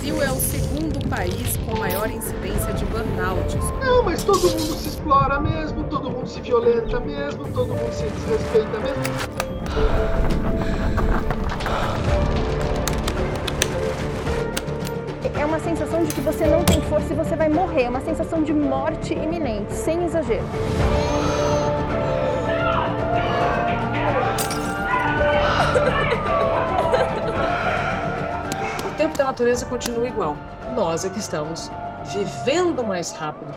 Brasil é o segundo país com maior incidência de burnout. Não, mas todo mundo se explora mesmo, todo mundo se violenta mesmo, todo mundo se desrespeita mesmo. É uma sensação de que você não tem força e você vai morrer. É uma sensação de morte iminente, sem exagero. Tempo da natureza continua igual. Nós é que estamos vivendo mais rápido.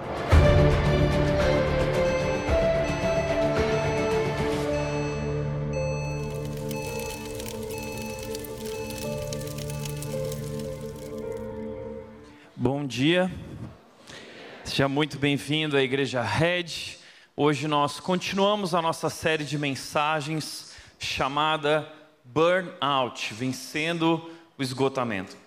Bom dia, seja muito bem-vindo à Igreja Red. Hoje nós continuamos a nossa série de mensagens chamada Burnout Vencendo o Esgotamento.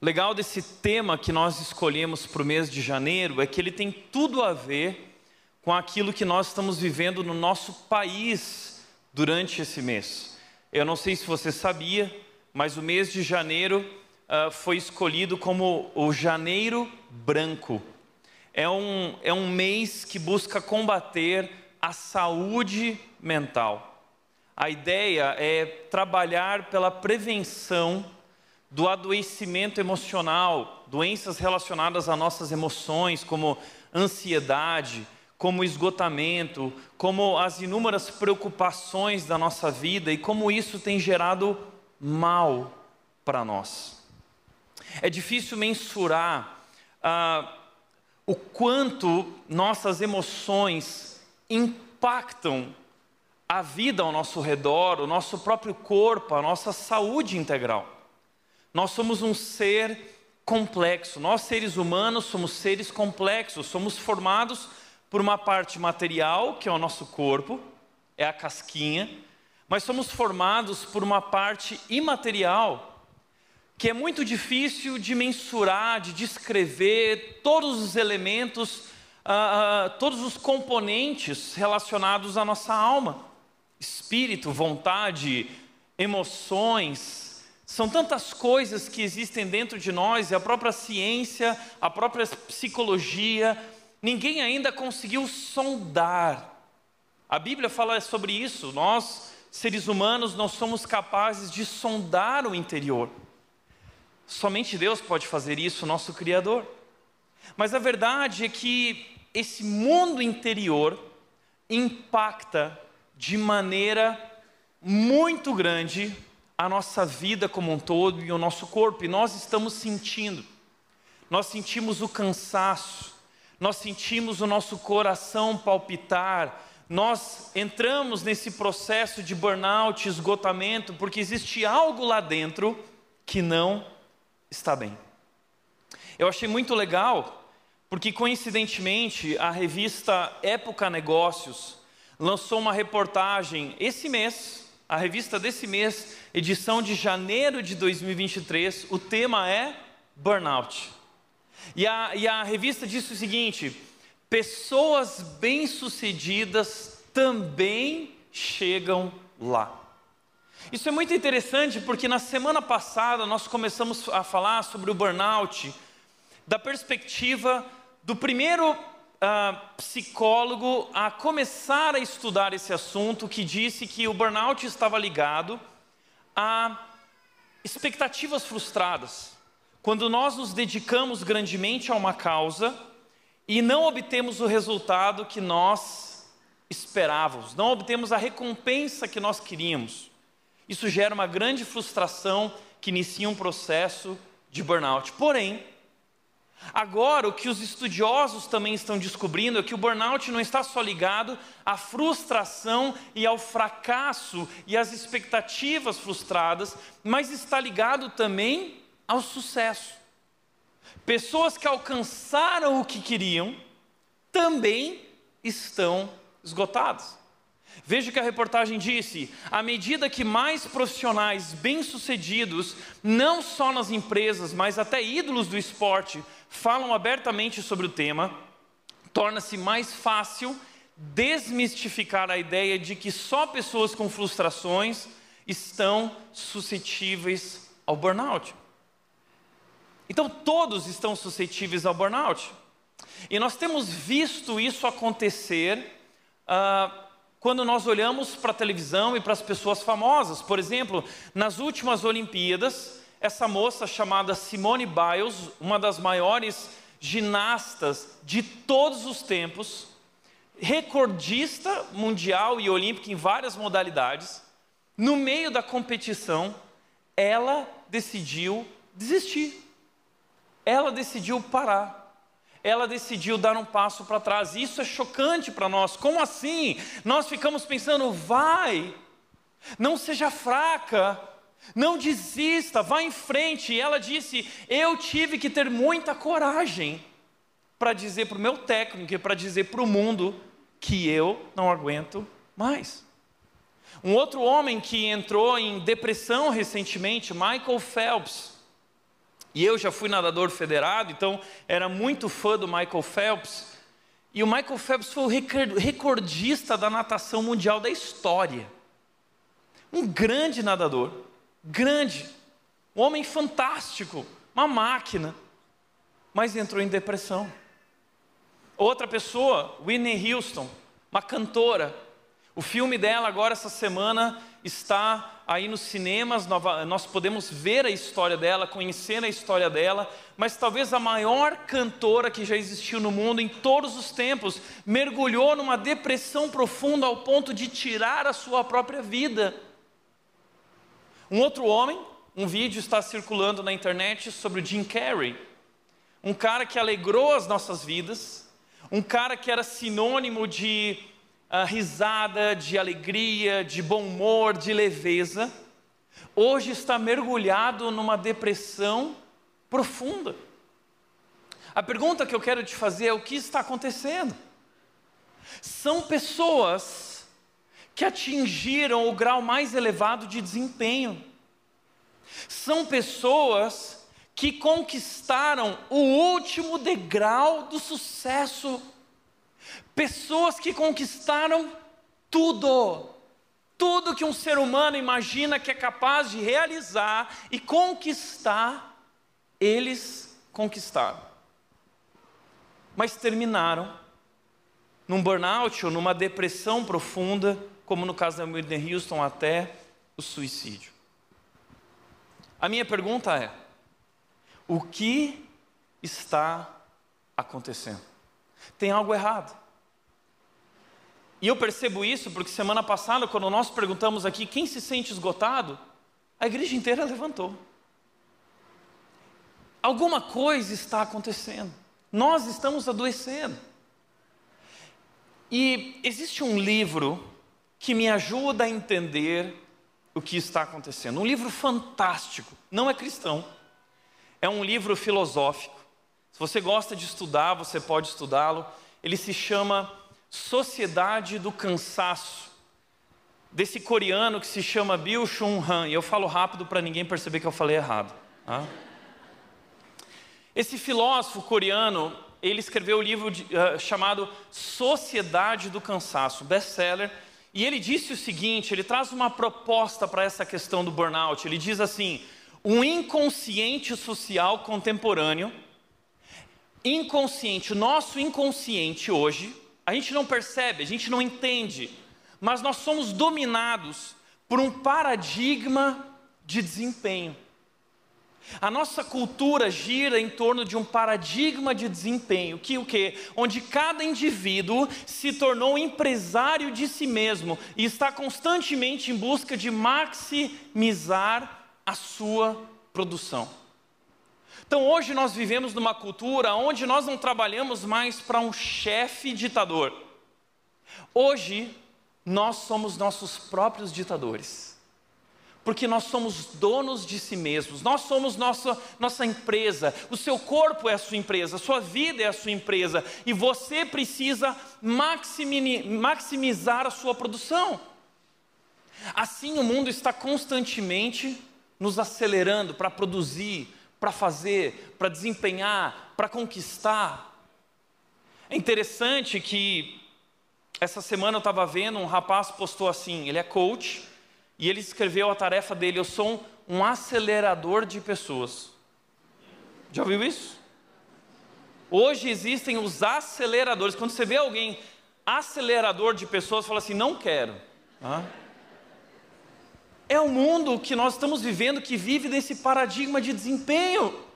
Legal desse tema que nós escolhemos para o mês de janeiro é que ele tem tudo a ver com aquilo que nós estamos vivendo no nosso país durante esse mês. Eu não sei se você sabia, mas o mês de janeiro uh, foi escolhido como o Janeiro Branco. É um, é um mês que busca combater a saúde mental. A ideia é trabalhar pela prevenção do adoecimento emocional, doenças relacionadas às nossas emoções, como ansiedade, como esgotamento, como as inúmeras preocupações da nossa vida e como isso tem gerado mal para nós. É difícil mensurar ah, o quanto nossas emoções impactam a vida ao nosso redor, o nosso próprio corpo, a nossa saúde integral. Nós somos um ser complexo. Nós, seres humanos, somos seres complexos. Somos formados por uma parte material, que é o nosso corpo, é a casquinha, mas somos formados por uma parte imaterial, que é muito difícil de mensurar, de descrever todos os elementos, uh, uh, todos os componentes relacionados à nossa alma. Espírito, vontade, emoções, são tantas coisas que existem dentro de nós, e a própria ciência, a própria psicologia, ninguém ainda conseguiu sondar. A Bíblia fala sobre isso, nós, seres humanos, não somos capazes de sondar o interior. Somente Deus pode fazer isso, nosso Criador. Mas a verdade é que esse mundo interior impacta de maneira muito grande a nossa vida como um todo e o nosso corpo, e nós estamos sentindo. Nós sentimos o cansaço, nós sentimos o nosso coração palpitar, nós entramos nesse processo de burnout, esgotamento, porque existe algo lá dentro que não está bem. Eu achei muito legal, porque coincidentemente a revista Época Negócios lançou uma reportagem esse mês, a revista desse mês, edição de janeiro de 2023, o tema é Burnout. E a, e a revista disse o seguinte: pessoas bem-sucedidas também chegam lá. Isso é muito interessante porque na semana passada nós começamos a falar sobre o burnout da perspectiva do primeiro uh, psicólogo a começar a estudar esse assunto, que disse que o burnout estava ligado a expectativas frustradas. Quando nós nos dedicamos grandemente a uma causa e não obtemos o resultado que nós esperávamos, não obtemos a recompensa que nós queríamos. Isso gera uma grande frustração que inicia um processo de burnout. Porém, agora o que os estudiosos também estão descobrindo é que o burnout não está só ligado à frustração e ao fracasso e às expectativas frustradas, mas está ligado também ao sucesso. Pessoas que alcançaram o que queriam também estão esgotadas. Veja o que a reportagem disse: à medida que mais profissionais bem-sucedidos, não só nas empresas, mas até ídolos do esporte, falam abertamente sobre o tema, torna-se mais fácil desmistificar a ideia de que só pessoas com frustrações estão suscetíveis ao burnout. Então todos estão suscetíveis ao burnout. E nós temos visto isso acontecer uh, quando nós olhamos para a televisão e para as pessoas famosas. Por exemplo, nas últimas Olimpíadas, essa moça chamada Simone Biles, uma das maiores ginastas de todos os tempos, recordista mundial e olímpica em várias modalidades, no meio da competição, ela decidiu desistir. Ela decidiu parar. Ela decidiu dar um passo para trás. Isso é chocante para nós. Como assim? Nós ficamos pensando, vai, não seja fraca, não desista, vá em frente. E ela disse: Eu tive que ter muita coragem para dizer para o meu técnico e para dizer para o mundo que eu não aguento mais. Um outro homem que entrou em depressão recentemente, Michael Phelps. E eu já fui nadador federado, então era muito fã do Michael Phelps. E o Michael Phelps foi o recordista da natação mundial da história. Um grande nadador, grande, um homem fantástico, uma máquina, mas entrou em depressão. Outra pessoa, Whitney Houston, uma cantora. O filme dela agora essa semana está aí nos cinemas, nós podemos ver a história dela, conhecer a história dela, mas talvez a maior cantora que já existiu no mundo em todos os tempos, mergulhou numa depressão profunda ao ponto de tirar a sua própria vida. Um outro homem, um vídeo está circulando na internet sobre o Jim Carrey, um cara que alegrou as nossas vidas, um cara que era sinônimo de uh, risada, de alegria, de bom humor, de leveza, hoje está mergulhado numa depressão profunda. A pergunta que eu quero te fazer é: o que está acontecendo? São pessoas que atingiram o grau mais elevado de desempenho. São pessoas que conquistaram o último degrau do sucesso. Pessoas que conquistaram tudo. Tudo que um ser humano imagina que é capaz de realizar e conquistar, eles conquistaram. Mas terminaram num burnout ou numa depressão profunda, como no caso da Whitney Houston, até o suicídio. A minha pergunta é: o que está acontecendo? Tem algo errado. E eu percebo isso porque semana passada, quando nós perguntamos aqui quem se sente esgotado, a igreja inteira levantou. Alguma coisa está acontecendo. Nós estamos adoecendo. E existe um livro que me ajuda a entender o que está acontecendo. Um livro fantástico, não é cristão é um livro filosófico. Se você gosta de estudar, você pode estudá-lo. Ele se chama Sociedade do Cansaço, desse coreano que se chama Bill Chun Han. E eu falo rápido para ninguém perceber que eu falei errado. Tá? Esse filósofo coreano, ele escreveu um livro de, uh, chamado Sociedade do Cansaço, best-seller. E ele disse o seguinte: ele traz uma proposta para essa questão do burnout. Ele diz assim: um inconsciente social contemporâneo, inconsciente, nosso inconsciente hoje, a gente não percebe, a gente não entende, mas nós somos dominados por um paradigma de desempenho. A nossa cultura gira em torno de um paradigma de desempenho, que o que? Onde cada indivíduo se tornou empresário de si mesmo e está constantemente em busca de maximizar a sua produção. Então hoje nós vivemos numa cultura onde nós não trabalhamos mais para um chefe ditador. Hoje nós somos nossos próprios ditadores. Porque nós somos donos de si mesmos, nós somos nossa, nossa empresa, o seu corpo é a sua empresa, a sua vida é a sua empresa, e você precisa maximizar a sua produção. Assim o mundo está constantemente nos acelerando para produzir, para fazer, para desempenhar, para conquistar. É interessante que essa semana eu estava vendo, um rapaz postou assim, ele é coach, e ele escreveu a tarefa dele, eu sou um, acelerador de pessoas. Já ouviu isso? Hoje existem os aceleradores. Quando você vê alguém acelerador de pessoas, fala assim: não quero. É o mundo que nós estamos vivendo que vive nesse paradigma de desempenho.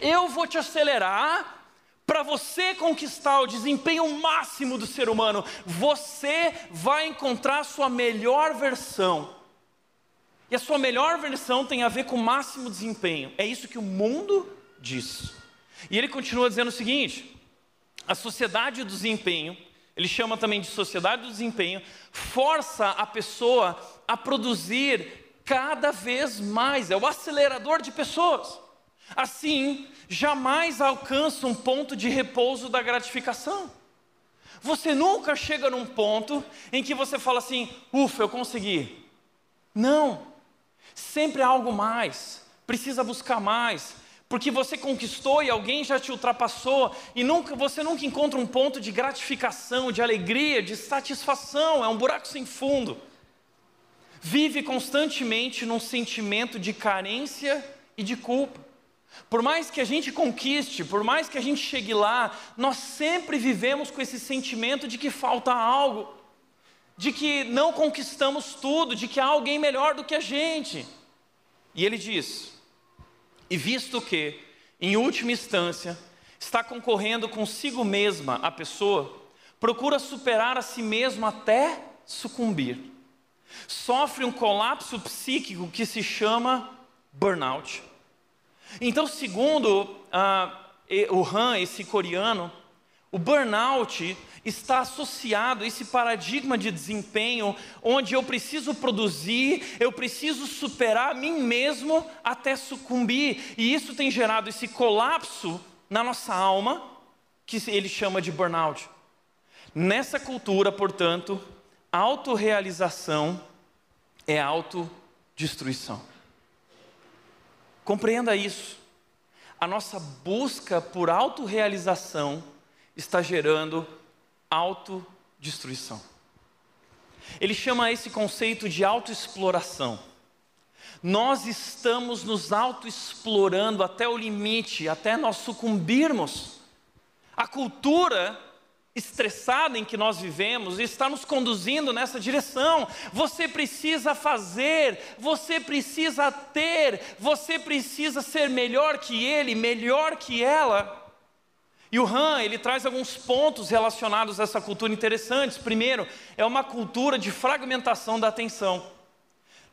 Eu vou te acelerar para você conquistar o desempenho máximo do ser humano. Você vai encontrar sua melhor versão. E a sua melhor versão tem a ver com o máximo desempenho. É isso que o mundo diz. E ele continua dizendo o seguinte: a sociedade do desempenho, ele chama também de sociedade do desempenho, força a pessoa a produzir cada vez mais, é o acelerador de pessoas. Assim, jamais alcança um ponto de repouso da gratificação. Você nunca chega num ponto em que você fala assim: ufa, eu consegui. Não. Sempre há algo mais. Precisa buscar mais. Porque você conquistou e alguém já te ultrapassou, e nunca, você nunca encontra um ponto de gratificação, de alegria, de satisfação, é um buraco sem fundo. Vive constantemente num sentimento de carência e de culpa. Por mais que a gente conquiste, por mais que a gente chegue lá, nós sempre vivemos com esse sentimento de que falta algo, de que não conquistamos tudo, de que há alguém melhor do que a gente. E ele diz: e visto que, em última instância, está concorrendo consigo mesma a pessoa, procura superar a si mesmo até sucumbir. Sofre um colapso psíquico que se chama burnout então, segundo uh, o Han, esse coreano, o burnout está associado a esse paradigma de desempenho, onde eu preciso produzir, eu preciso superar a mim mesmo até sucumbir, e isso tem gerado esse colapso na nossa alma, que ele chama de burnout. Nessa cultura, portanto, autorrealização é autodestruição. Compreenda isso. A nossa busca por autorrealização está gerando autodestruição. Ele chama esse conceito de autoexploração. Nós estamos nos autoexplorando até o limite, até nós sucumbirmos. A cultura estressada em que nós vivemos está nos conduzindo nessa direção. Você precisa fazer, você precisa ter, você precisa ser melhor que ele, melhor que ela. E o Han, ele traz alguns pontos relacionados a essa cultura interessantes. Primeiro, é uma cultura de fragmentação da atenção.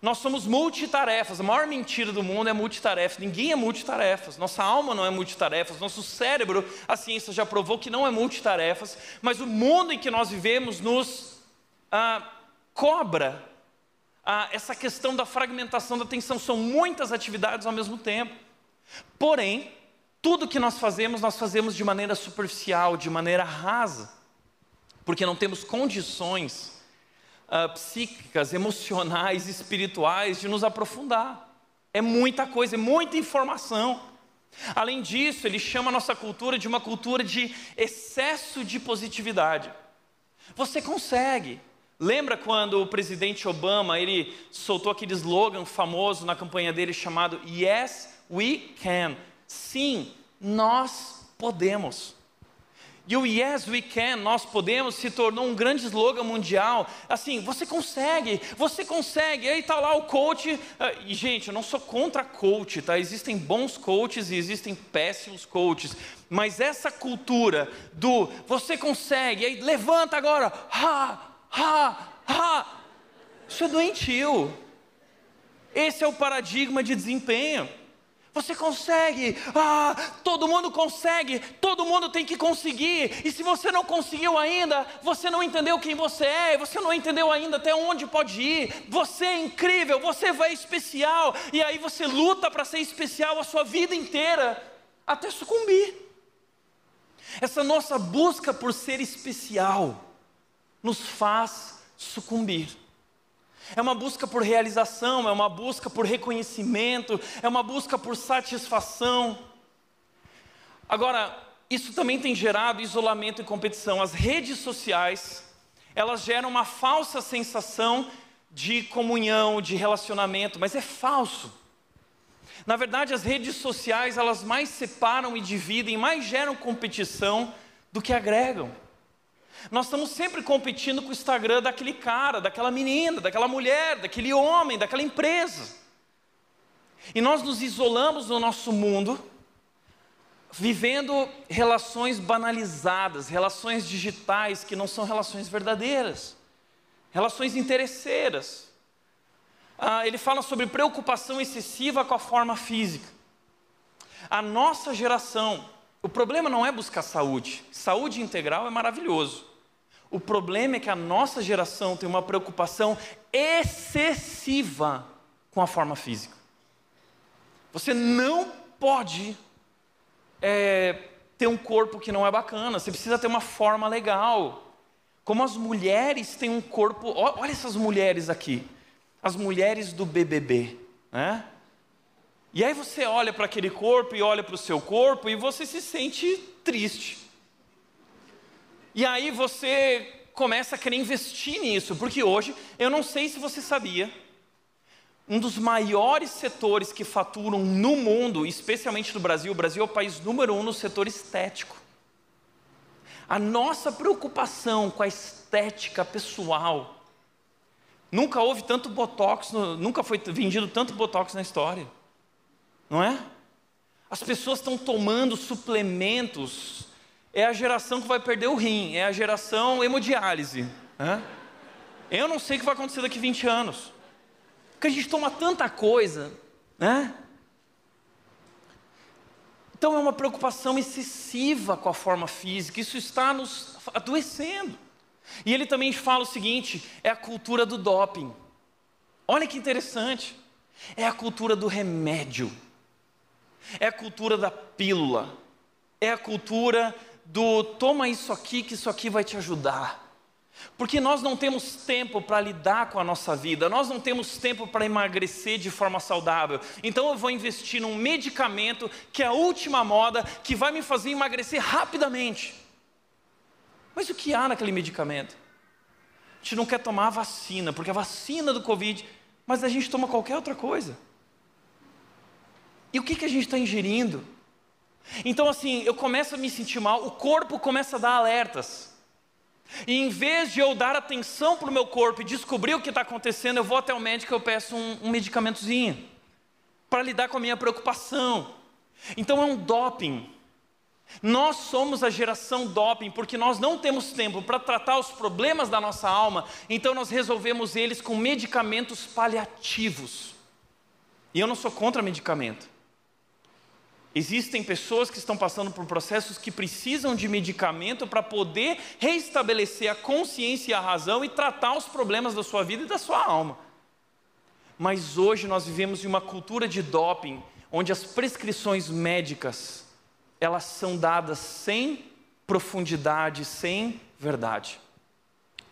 Nós somos multitarefas. A maior mentira do mundo é multitarefa. Ninguém é multitarefas. Nossa alma não é multitarefas. Nosso cérebro, a ciência já provou que não é multitarefas. Mas o mundo em que nós vivemos nos ah, cobra ah, essa questão da fragmentação da atenção. São muitas atividades ao mesmo tempo. Porém, tudo que nós fazemos, nós fazemos de maneira superficial, de maneira rasa, porque não temos condições uh, psíquicas, emocionais, espirituais de nos aprofundar. É muita coisa, é muita informação. Além disso, ele chama a nossa cultura de uma cultura de excesso de positividade. Você consegue. Lembra quando o presidente Obama, ele soltou aquele slogan famoso na campanha dele chamado Yes, we can. Sim, nós podemos. E o Yes We Can, nós podemos, se tornou um grande slogan mundial. Assim, você consegue, você consegue. Aí está lá o coach. Ah, e, gente, eu não sou contra coach, tá? Existem bons coaches e existem péssimos coaches. Mas essa cultura do você consegue, aí levanta agora, ha, ha, ha. Isso é doentio. Esse é o paradigma de desempenho. Você consegue, ah, todo mundo consegue, todo mundo tem que conseguir, e se você não conseguiu ainda, você não entendeu quem você é, você não entendeu ainda até onde pode ir, você é incrível, você vai especial, e aí você luta para ser especial a sua vida inteira, até sucumbir. Essa nossa busca por ser especial nos faz sucumbir. É uma busca por realização, é uma busca por reconhecimento, é uma busca por satisfação. Agora, isso também tem gerado isolamento e competição. As redes sociais, elas geram uma falsa sensação de comunhão, de relacionamento, mas é falso. Na verdade, as redes sociais, elas mais separam e dividem, mais geram competição do que agregam. Nós estamos sempre competindo com o Instagram daquele cara, daquela menina, daquela mulher, daquele homem, daquela empresa. E nós nos isolamos no nosso mundo, vivendo relações banalizadas, relações digitais que não são relações verdadeiras, relações interesseiras. Ah, ele fala sobre preocupação excessiva com a forma física. A nossa geração, o problema não é buscar saúde, saúde integral é maravilhoso. O problema é que a nossa geração tem uma preocupação excessiva com a forma física. Você não pode é, ter um corpo que não é bacana, você precisa ter uma forma legal. Como as mulheres têm um corpo, olha essas mulheres aqui, as mulheres do BBB, né? E aí você olha para aquele corpo e olha para o seu corpo e você se sente triste. E aí você começa a querer investir nisso, porque hoje, eu não sei se você sabia, um dos maiores setores que faturam no mundo, especialmente no Brasil, o Brasil é o país número um no setor estético. A nossa preocupação com a estética pessoal, nunca houve tanto botox, nunca foi vendido tanto botox na história, não é? As pessoas estão tomando suplementos, é a geração que vai perder o rim, é a geração hemodiálise. Né? Eu não sei o que vai acontecer daqui a 20 anos. Porque a gente toma tanta coisa, né? Então é uma preocupação excessiva com a forma física, isso está nos adoecendo. E ele também fala o seguinte: é a cultura do doping. Olha que interessante. É a cultura do remédio, é a cultura da pílula, é a cultura do toma isso aqui, que isso aqui vai te ajudar. Porque nós não temos tempo para lidar com a nossa vida, nós não temos tempo para emagrecer de forma saudável. Então eu vou investir num medicamento que é a última moda, que vai me fazer emagrecer rapidamente. Mas o que há naquele medicamento? A gente não quer tomar a vacina, porque a vacina do Covid, mas a gente toma qualquer outra coisa. E o que, que a gente está ingerindo? Então, assim, eu começo a me sentir mal, o corpo começa a dar alertas. E em vez de eu dar atenção para o meu corpo e descobrir o que está acontecendo, eu vou até o médico e eu peço um, um medicamentozinho para lidar com a minha preocupação. Então é um doping. Nós somos a geração doping porque nós não temos tempo para tratar os problemas da nossa alma, então nós resolvemos eles com medicamentos paliativos. E eu não sou contra medicamento. Existem pessoas que estão passando por processos que precisam de medicamento para poder reestabelecer a consciência e a razão e tratar os problemas da sua vida e da sua alma. Mas hoje nós vivemos em uma cultura de doping, onde as prescrições médicas, elas são dadas sem profundidade, sem verdade.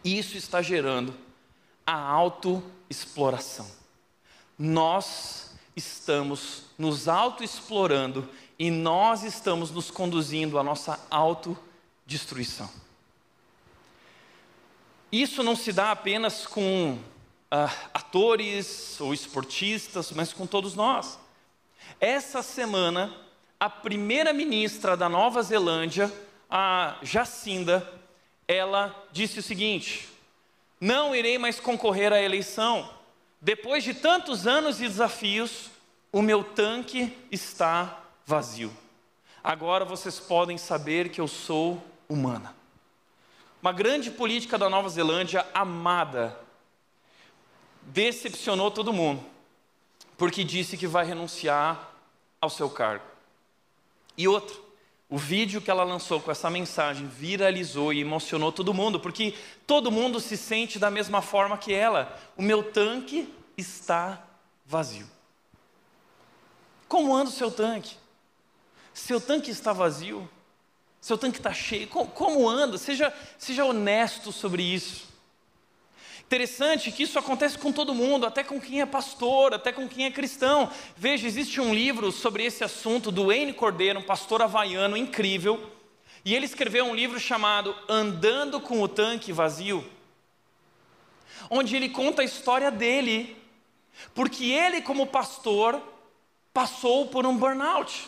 E isso está gerando a autoexploração. Nós estamos nos autoexplorando e nós estamos nos conduzindo à nossa autodestruição. Isso não se dá apenas com uh, atores ou esportistas, mas com todos nós. Essa semana, a primeira ministra da Nova Zelândia, a Jacinda, ela disse o seguinte: não irei mais concorrer à eleição depois de tantos anos de desafios, o meu tanque está vazio. Agora vocês podem saber que eu sou humana. Uma grande política da Nova Zelândia, amada, decepcionou todo mundo, porque disse que vai renunciar ao seu cargo. E outro, o vídeo que ela lançou com essa mensagem viralizou e emocionou todo mundo, porque todo mundo se sente da mesma forma que ela. O meu tanque está vazio. Como anda o seu tanque? Seu tanque está vazio? Seu tanque está cheio? Como, como anda? Seja, seja honesto sobre isso. Interessante que isso acontece com todo mundo, até com quem é pastor, até com quem é cristão. Veja, existe um livro sobre esse assunto do Wayne Cordeiro, um pastor havaiano incrível, e ele escreveu um livro chamado Andando com o Tanque Vazio, onde ele conta a história dele, porque ele, como pastor, passou por um burnout.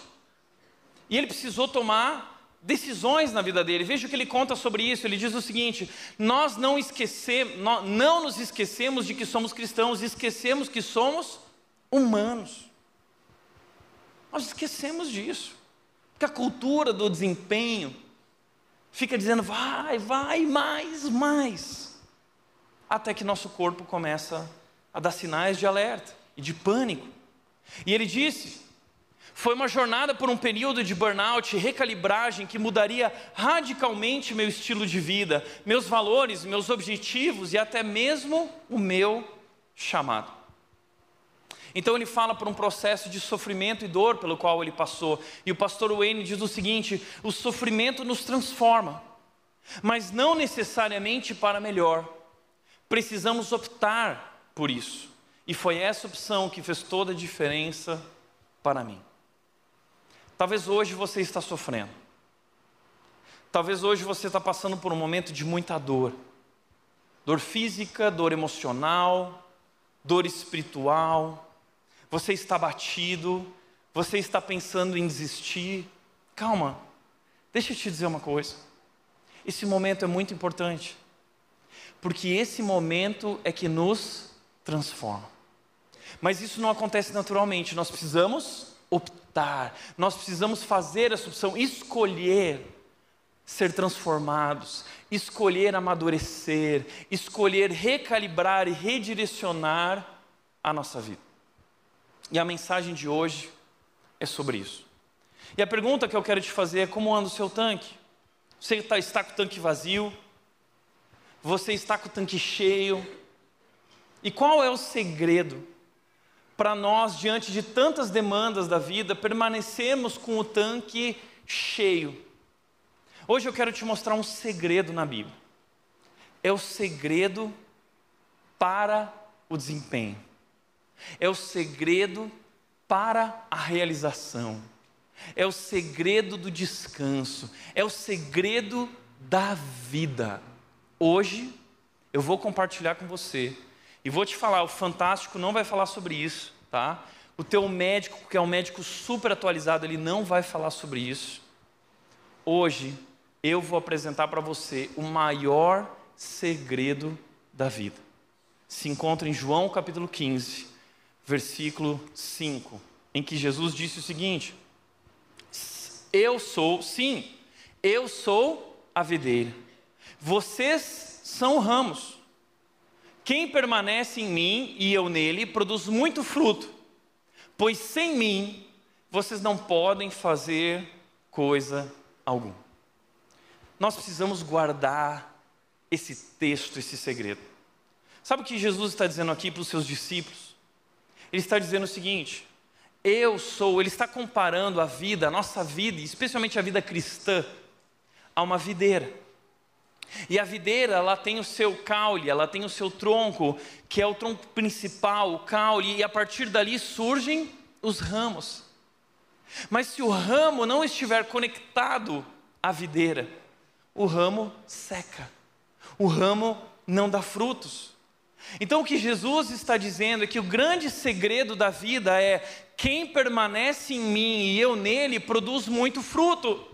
E ele precisou tomar decisões na vida dele. Veja o que ele conta sobre isso. Ele diz o seguinte: Nós não esquecemos, não nos esquecemos de que somos cristãos, esquecemos que somos humanos. Nós esquecemos disso. Porque a cultura do desempenho fica dizendo vai, vai, mais, mais. Até que nosso corpo começa a dar sinais de alerta e de pânico. E ele disse: foi uma jornada por um período de burnout recalibragem que mudaria radicalmente meu estilo de vida, meus valores, meus objetivos e até mesmo o meu chamado. Então ele fala por um processo de sofrimento e dor pelo qual ele passou. E o pastor Wayne diz o seguinte: o sofrimento nos transforma, mas não necessariamente para melhor. Precisamos optar por isso. E foi essa opção que fez toda a diferença para mim. Talvez hoje você está sofrendo. Talvez hoje você está passando por um momento de muita dor. Dor física, dor emocional, dor espiritual. Você está batido, você está pensando em desistir. Calma, deixa eu te dizer uma coisa. Esse momento é muito importante, porque esse momento é que nos transforma. Mas isso não acontece naturalmente, nós precisamos optar, nós precisamos fazer essa opção, escolher ser transformados, escolher amadurecer, escolher recalibrar e redirecionar a nossa vida. E a mensagem de hoje é sobre isso. E a pergunta que eu quero te fazer é: como anda o seu tanque? Você está, está com o tanque vazio? Você está com o tanque cheio? E qual é o segredo para nós, diante de tantas demandas da vida, permanecermos com o tanque cheio? Hoje eu quero te mostrar um segredo na Bíblia. É o segredo para o desempenho. É o segredo para a realização. É o segredo do descanso. É o segredo da vida. Hoje eu vou compartilhar com você e vou te falar, o fantástico não vai falar sobre isso, tá? O teu médico, que é um médico super atualizado, ele não vai falar sobre isso. Hoje eu vou apresentar para você o maior segredo da vida. Se encontra em João capítulo 15, versículo 5, em que Jesus disse o seguinte: Eu sou, sim, eu sou a videira, vocês são ramos. Quem permanece em mim e eu nele produz muito fruto, pois sem mim vocês não podem fazer coisa alguma. Nós precisamos guardar esse texto, esse segredo. Sabe o que Jesus está dizendo aqui para os seus discípulos? Ele está dizendo o seguinte: eu sou, ele está comparando a vida, a nossa vida, especialmente a vida cristã, a uma videira. E a videira, ela tem o seu caule, ela tem o seu tronco, que é o tronco principal, o caule, e a partir dali surgem os ramos. Mas se o ramo não estiver conectado à videira, o ramo seca, o ramo não dá frutos. Então o que Jesus está dizendo é que o grande segredo da vida é quem permanece em mim e eu nele produz muito fruto.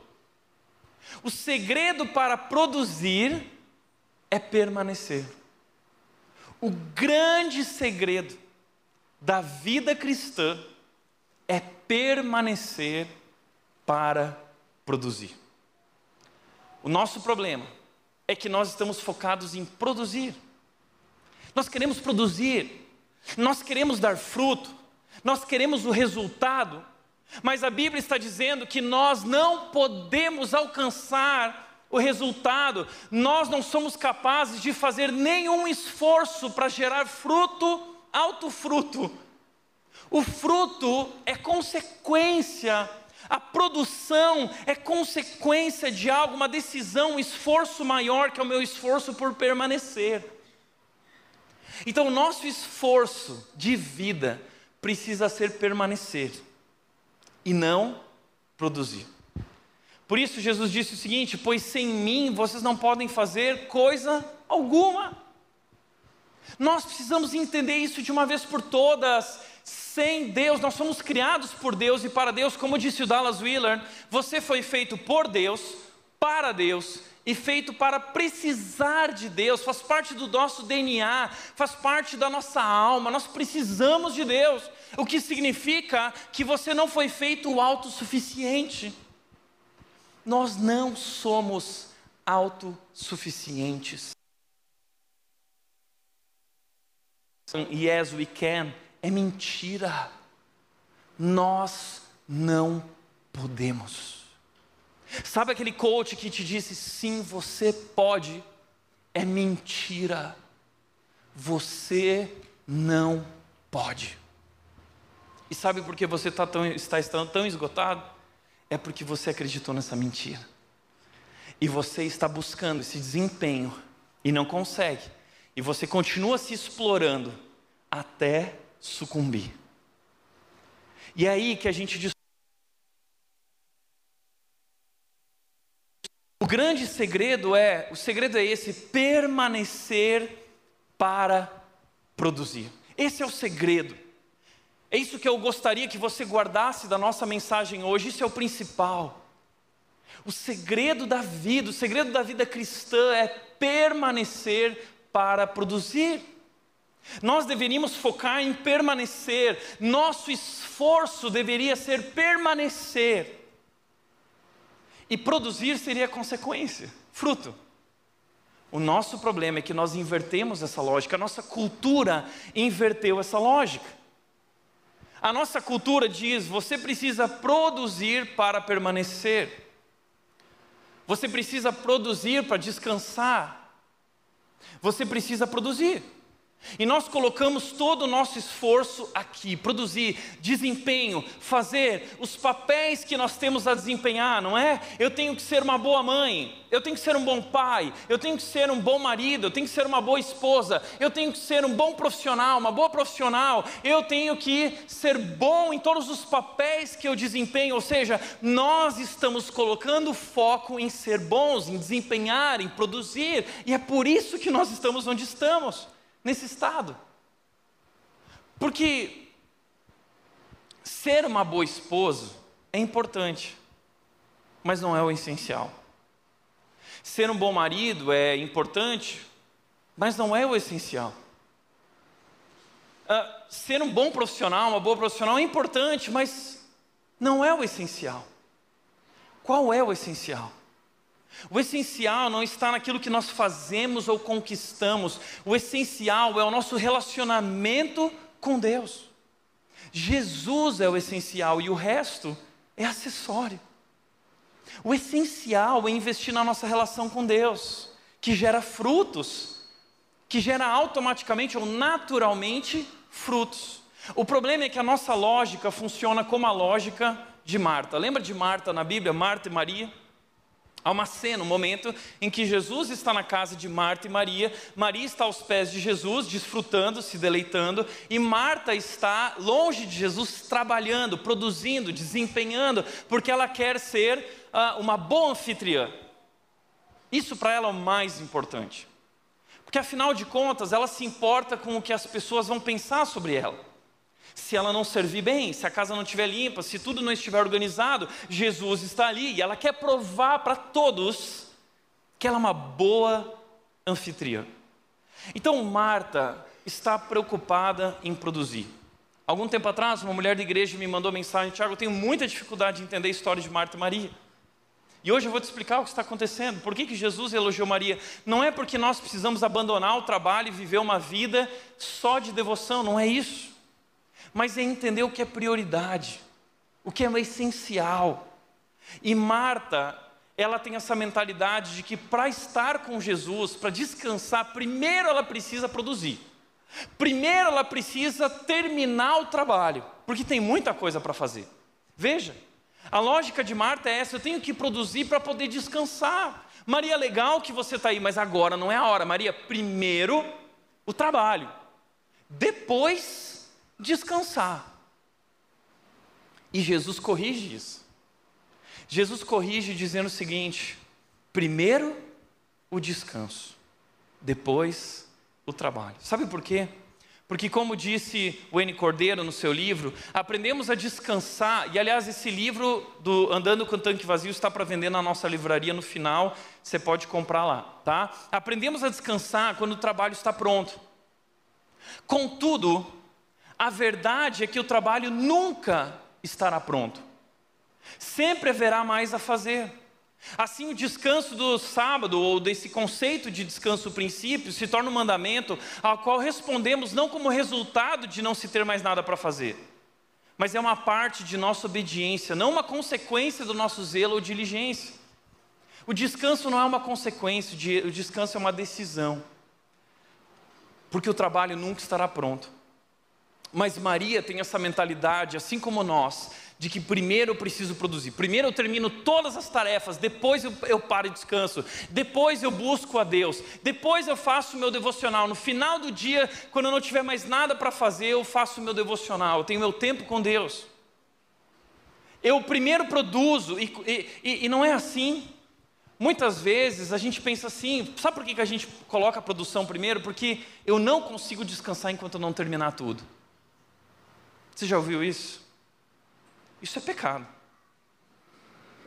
O segredo para produzir é permanecer. O grande segredo da vida cristã é permanecer para produzir. O nosso problema é que nós estamos focados em produzir. Nós queremos produzir, nós queremos dar fruto, nós queremos o resultado, mas a Bíblia está dizendo que nós não podemos alcançar o resultado, nós não somos capazes de fazer nenhum esforço para gerar fruto, alto fruto. O fruto é consequência, a produção é consequência de algo, uma decisão, um esforço maior que é o meu esforço por permanecer. Então, o nosso esforço de vida precisa ser permanecer e não produzir. Por isso, Jesus disse o seguinte: Pois sem mim vocês não podem fazer coisa alguma. Nós precisamos entender isso de uma vez por todas. sem Deus, nós somos criados por Deus e para Deus, como disse o Dallas Wheeler, você foi feito por Deus, para Deus e feito para precisar de Deus, faz parte do nosso DNA, faz parte da nossa alma, nós precisamos de Deus, o que significa que você não foi feito autossuficiente. Nós não somos autossuficientes. Yes, we can é mentira. Nós não podemos. Sabe aquele coach que te disse sim, você pode? É mentira. Você não pode. E sabe por que você está, tão, está estando tão esgotado? É porque você acreditou nessa mentira. E você está buscando esse desempenho e não consegue. E você continua se explorando até sucumbir. E é aí que a gente diz. O grande segredo é, o segredo é esse, permanecer para produzir. Esse é o segredo. É isso que eu gostaria que você guardasse da nossa mensagem hoje, isso é o principal. O segredo da vida, o segredo da vida cristã é permanecer para produzir. Nós deveríamos focar em permanecer, nosso esforço deveria ser permanecer. E produzir seria consequência, fruto. O nosso problema é que nós invertemos essa lógica, a nossa cultura inverteu essa lógica. A nossa cultura diz: você precisa produzir para permanecer, você precisa produzir para descansar, você precisa produzir. E nós colocamos todo o nosso esforço aqui, produzir desempenho, fazer os papéis que nós temos a desempenhar, não é? Eu tenho que ser uma boa mãe, eu tenho que ser um bom pai, eu tenho que ser um bom marido, eu tenho que ser uma boa esposa, eu tenho que ser um bom profissional, uma boa profissional, eu tenho que ser bom em todos os papéis que eu desempenho, ou seja, nós estamos colocando foco em ser bons, em desempenhar, em produzir, e é por isso que nós estamos onde estamos nesse estado. Porque ser uma boa esposa é importante, mas não é o essencial. Ser um bom marido é importante, mas não é o essencial. Uh, ser um bom profissional, uma boa profissional é importante, mas não é o essencial. Qual é o essencial? O essencial não está naquilo que nós fazemos ou conquistamos, o essencial é o nosso relacionamento com Deus. Jesus é o essencial e o resto é acessório. O essencial é investir na nossa relação com Deus, que gera frutos, que gera automaticamente ou naturalmente frutos. O problema é que a nossa lógica funciona como a lógica de Marta. Lembra de Marta na Bíblia, Marta e Maria? Há uma cena, um momento em que Jesus está na casa de Marta e Maria, Maria está aos pés de Jesus, desfrutando, se deleitando, e Marta está longe de Jesus, trabalhando, produzindo, desempenhando, porque ela quer ser uh, uma boa anfitriã. Isso para ela é o mais importante, porque afinal de contas ela se importa com o que as pessoas vão pensar sobre ela se ela não servir bem, se a casa não estiver limpa, se tudo não estiver organizado, Jesus está ali e ela quer provar para todos que ela é uma boa anfitriã. Então Marta está preocupada em produzir. Algum tempo atrás, uma mulher da igreja me mandou mensagem: Tiago, eu tenho muita dificuldade de entender a história de Marta e Maria. E hoje eu vou te explicar o que está acontecendo. Por que, que Jesus elogiou Maria? Não é porque nós precisamos abandonar o trabalho e viver uma vida só de devoção, não é isso mas é entender o que é prioridade, o que é essencial. E Marta, ela tem essa mentalidade de que para estar com Jesus, para descansar, primeiro ela precisa produzir. Primeiro ela precisa terminar o trabalho, porque tem muita coisa para fazer. Veja, a lógica de Marta é essa: eu tenho que produzir para poder descansar. Maria, legal que você está aí, mas agora não é a hora. Maria, primeiro o trabalho, depois descansar. E Jesus corrige isso. Jesus corrige dizendo o seguinte: primeiro o descanso, depois o trabalho. Sabe por quê? Porque, como disse o N. Cordeiro no seu livro, aprendemos a descansar. E, aliás, esse livro do Andando com o Tanque Vazio está para vender na nossa livraria no final. Você pode comprar lá, tá? Aprendemos a descansar quando o trabalho está pronto. Contudo, a verdade é que o trabalho nunca estará pronto. Sempre haverá mais a fazer. Assim, o descanso do sábado, ou desse conceito de descanso princípio, se torna um mandamento ao qual respondemos não como resultado de não se ter mais nada para fazer, mas é uma parte de nossa obediência, não uma consequência do nosso zelo ou diligência. O descanso não é uma consequência, o descanso é uma decisão, porque o trabalho nunca estará pronto. Mas Maria tem essa mentalidade, assim como nós, de que primeiro eu preciso produzir. Primeiro eu termino todas as tarefas, depois eu, eu paro e descanso, depois eu busco a Deus, depois eu faço o meu devocional. No final do dia, quando eu não tiver mais nada para fazer, eu faço o meu devocional, eu tenho meu tempo com Deus. Eu primeiro produzo, e, e, e não é assim. Muitas vezes a gente pensa assim, sabe por que a gente coloca a produção primeiro? Porque eu não consigo descansar enquanto eu não terminar tudo. Você já ouviu isso? Isso é pecado.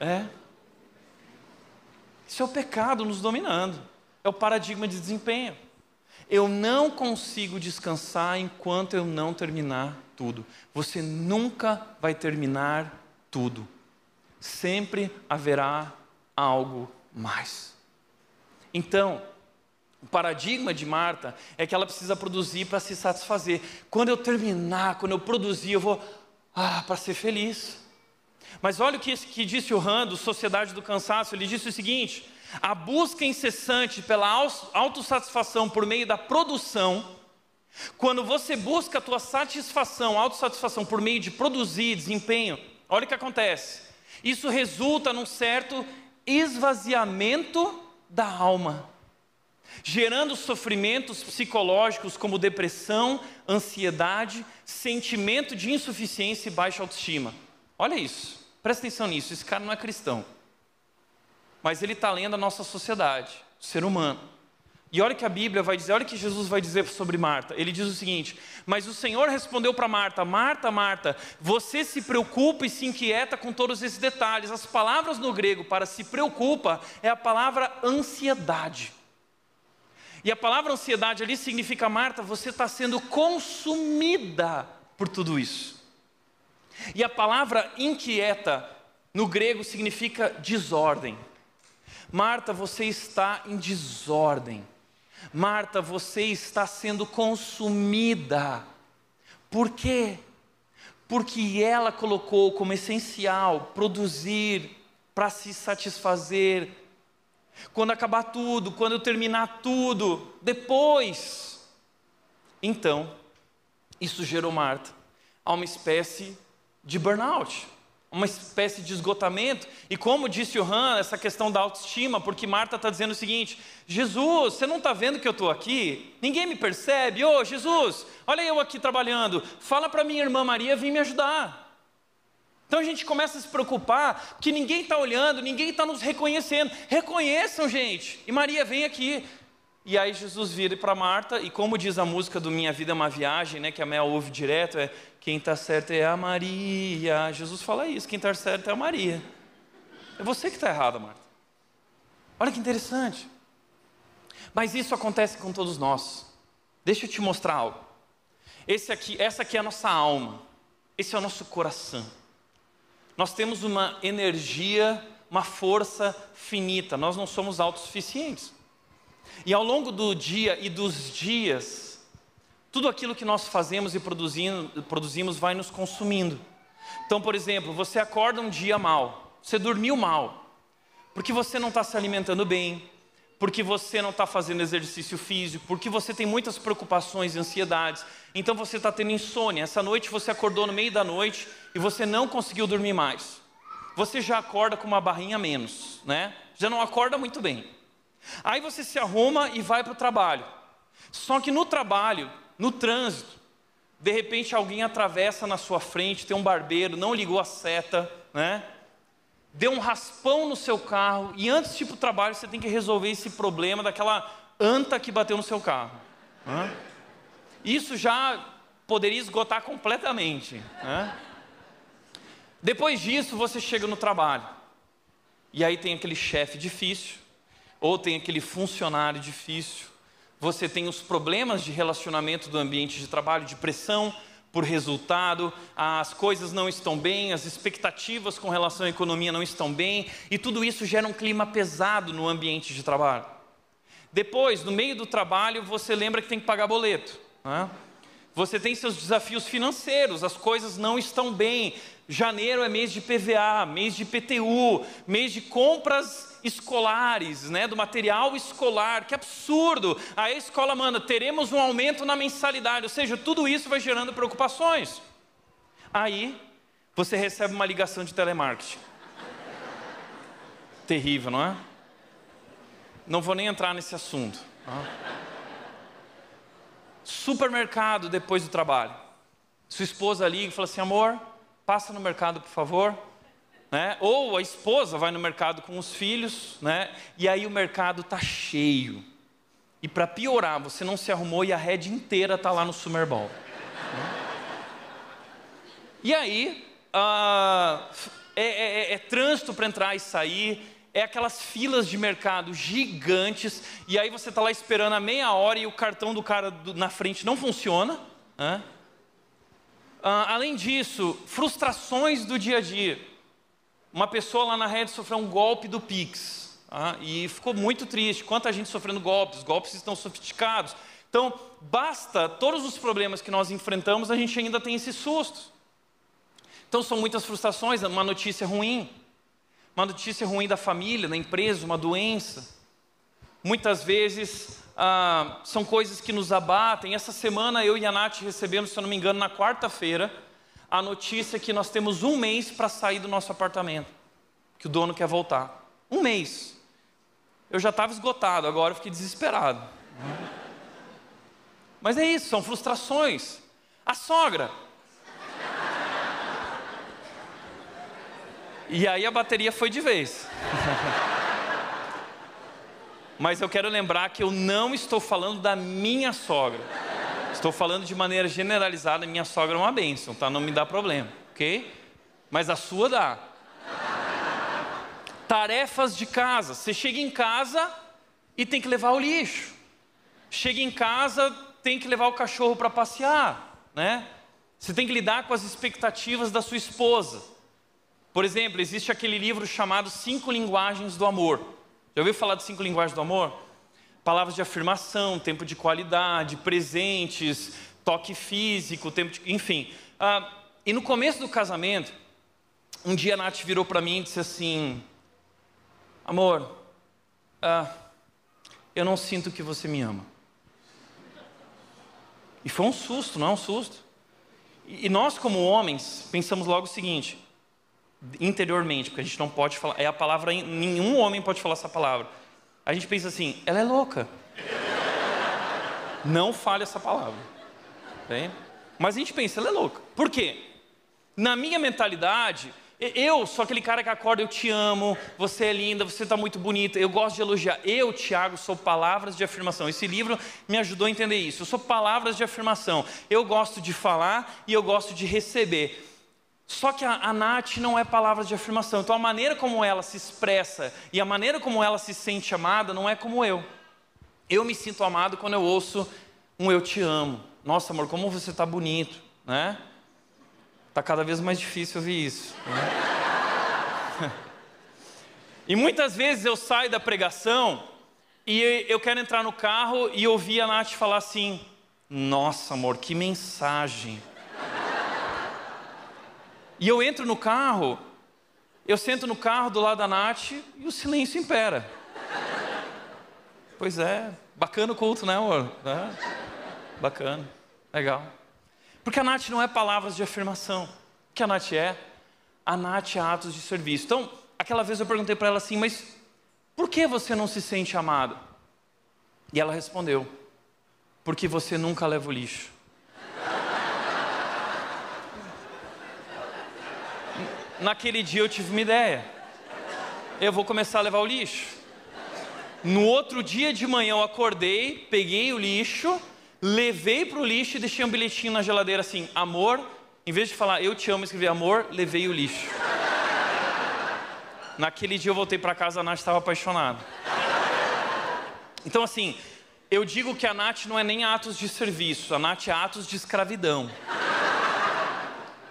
É. Isso é o pecado nos dominando. É o paradigma de desempenho. Eu não consigo descansar enquanto eu não terminar tudo. Você nunca vai terminar tudo. Sempre haverá algo mais. Então, o paradigma de Marta é que ela precisa produzir para se satisfazer. Quando eu terminar, quando eu produzir, eu vou ah, para ser feliz. Mas olha o que, que disse o Rando, Sociedade do Cansaço, ele disse o seguinte: a busca incessante pela autossatisfação por meio da produção, quando você busca a tua satisfação, autossatisfação por meio de produzir, desempenho, olha o que acontece. Isso resulta num certo esvaziamento da alma gerando sofrimentos psicológicos como depressão, ansiedade, sentimento de insuficiência e baixa autoestima. Olha isso, presta atenção nisso. Esse cara não é cristão, mas ele está lendo a nossa sociedade, o ser humano. E olha que a Bíblia vai dizer, olha que Jesus vai dizer sobre Marta. Ele diz o seguinte: Mas o Senhor respondeu para Marta: Marta, Marta, você se preocupa e se inquieta com todos esses detalhes. As palavras no grego para se preocupa é a palavra ansiedade. E a palavra ansiedade ali significa, Marta, você está sendo consumida por tudo isso. E a palavra inquieta no grego significa desordem. Marta, você está em desordem. Marta, você está sendo consumida. Por quê? Porque ela colocou como essencial produzir para se satisfazer, quando acabar tudo, quando eu terminar tudo, depois. Então, isso gerou Marta a uma espécie de burnout, uma espécie de esgotamento. E como disse o Han, essa questão da autoestima, porque Marta está dizendo o seguinte: Jesus, você não está vendo que eu estou aqui? Ninguém me percebe? Ô oh, Jesus, olha eu aqui trabalhando, fala para minha irmã Maria vir me ajudar. Então a gente começa a se preocupar que ninguém está olhando, ninguém está nos reconhecendo. Reconheçam, gente. E Maria vem aqui. E aí Jesus vira para Marta, e como diz a música do Minha Vida é uma Viagem, né, que a Mel ouve direto, é quem está certo é a Maria. Jesus fala isso, quem está certo é a Maria. É você que está errada, Marta. Olha que interessante. Mas isso acontece com todos nós. Deixa eu te mostrar algo. Aqui, essa aqui é a nossa alma. Esse é o nosso coração. Nós temos uma energia, uma força finita, nós não somos autossuficientes. E ao longo do dia e dos dias, tudo aquilo que nós fazemos e produzimos vai nos consumindo. Então, por exemplo, você acorda um dia mal, você dormiu mal, porque você não está se alimentando bem, porque você não está fazendo exercício físico, porque você tem muitas preocupações e ansiedades, então você está tendo insônia. Essa noite você acordou no meio da noite e você não conseguiu dormir mais. Você já acorda com uma barrinha menos, né? Já não acorda muito bem. Aí você se arruma e vai para o trabalho. Só que no trabalho, no trânsito, de repente alguém atravessa na sua frente, tem um barbeiro, não ligou a seta, né? Deu um raspão no seu carro e antes de ir para o trabalho você tem que resolver esse problema daquela anta que bateu no seu carro. Isso já poderia esgotar completamente. Né? Depois disso, você chega no trabalho. E aí tem aquele chefe difícil, ou tem aquele funcionário difícil. Você tem os problemas de relacionamento do ambiente de trabalho, de pressão por resultado, as coisas não estão bem, as expectativas com relação à economia não estão bem, e tudo isso gera um clima pesado no ambiente de trabalho. Depois, no meio do trabalho, você lembra que tem que pagar boleto. Né? Você tem seus desafios financeiros, as coisas não estão bem. Janeiro é mês de PVA, mês de PTU, mês de compras escolares, né, do material escolar. Que absurdo! Aí a escola manda, teremos um aumento na mensalidade, ou seja, tudo isso vai gerando preocupações. Aí você recebe uma ligação de telemarketing. Terrível, não é? Não vou nem entrar nesse assunto. Supermercado depois do trabalho. Sua esposa liga e fala assim: amor, passa no mercado, por favor. Né? Ou a esposa vai no mercado com os filhos, né? e aí o mercado está cheio. E para piorar, você não se arrumou e a rede inteira está lá no Super Bowl. Né? E aí, uh, é, é, é trânsito para entrar e sair, é aquelas filas de mercado gigantes, e aí você está lá esperando a meia hora e o cartão do cara do, na frente não funciona. Né? Ah, além disso, frustrações do dia a dia. Uma pessoa lá na rede sofreu um golpe do Pix ah, e ficou muito triste. Quanta gente sofrendo golpes, golpes estão sofisticados. Então, basta todos os problemas que nós enfrentamos, a gente ainda tem esse susto. Então, são muitas frustrações, uma notícia ruim uma notícia ruim da família, da empresa, uma doença. Muitas vezes ah, são coisas que nos abatem. Essa semana eu e a Nath recebemos, se eu não me engano, na quarta-feira, a notícia que nós temos um mês para sair do nosso apartamento, que o dono quer voltar. Um mês. Eu já estava esgotado, agora eu fiquei desesperado. Mas é isso, são frustrações. A sogra, E aí a bateria foi de vez. Mas eu quero lembrar que eu não estou falando da minha sogra. Estou falando de maneira generalizada, minha sogra é uma bênção, tá? Não me dá problema, ok? Mas a sua dá. Tarefas de casa. Você chega em casa e tem que levar o lixo. Chega em casa, tem que levar o cachorro para passear, né? Você tem que lidar com as expectativas da sua esposa. Por exemplo, existe aquele livro chamado Cinco Linguagens do Amor. Já ouviu falar de cinco linguagens do amor? Palavras de afirmação, tempo de qualidade, presentes, toque físico, tempo de. enfim. Ah, e no começo do casamento, um dia a Nath virou para mim e disse assim: Amor, ah, eu não sinto que você me ama. E foi um susto, não é um susto? E nós, como homens, pensamos logo o seguinte: interiormente, porque a gente não pode falar, é a palavra, nenhum homem pode falar essa palavra. A gente pensa assim, ela é louca. Não fale essa palavra. Bem? Mas a gente pensa, ela é louca. Por quê? Na minha mentalidade, eu sou aquele cara que acorda, eu te amo, você é linda, você está muito bonita, eu gosto de elogiar. Eu, Tiago, sou palavras de afirmação. Esse livro me ajudou a entender isso. Eu sou palavras de afirmação. Eu gosto de falar e eu gosto de receber. Só que a, a Nath não é palavras de afirmação. Então a maneira como ela se expressa e a maneira como ela se sente amada não é como eu. Eu me sinto amado quando eu ouço um eu te amo. Nossa, amor, como você está bonito, né? Tá cada vez mais difícil ouvir isso. Né? e muitas vezes eu saio da pregação e eu quero entrar no carro e ouvir a Nath falar assim: Nossa, amor, que mensagem. E eu entro no carro, eu sento no carro do lado da Nath e o silêncio impera. Pois é, bacana o culto, né, amor? É, bacana, legal. Porque a Nath não é palavras de afirmação. O que a Nath é? A Nath é atos de serviço. Então, aquela vez eu perguntei para ela assim, mas por que você não se sente amado? E ela respondeu, porque você nunca leva o lixo. Naquele dia eu tive uma ideia. Eu vou começar a levar o lixo. No outro dia de manhã eu acordei, peguei o lixo, levei para o lixo e deixei um bilhetinho na geladeira assim: amor, em vez de falar eu te amo, escrevi amor, levei o lixo. Naquele dia eu voltei para casa, a Nath estava apaixonada. Então, assim, eu digo que a Nath não é nem atos de serviço, a Nath é atos de escravidão.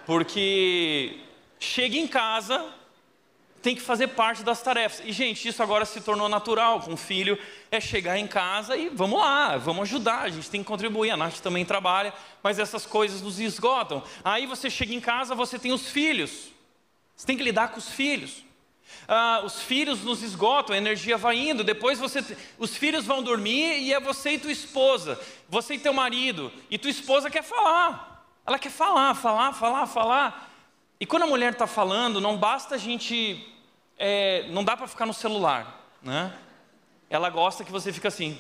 Porque chega em casa, tem que fazer parte das tarefas. E, gente, isso agora se tornou natural com o filho, é chegar em casa e vamos lá, vamos ajudar, a gente tem que contribuir. A Nath também trabalha, mas essas coisas nos esgotam. Aí você chega em casa, você tem os filhos, você tem que lidar com os filhos. Ah, os filhos nos esgotam, a energia vai indo. Depois você, os filhos vão dormir e é você e tua esposa, você e teu marido, e tua esposa quer falar. Ela quer falar, falar, falar, falar. E quando a mulher está falando, não basta a gente, é, não dá para ficar no celular, né? Ela gosta que você fique assim.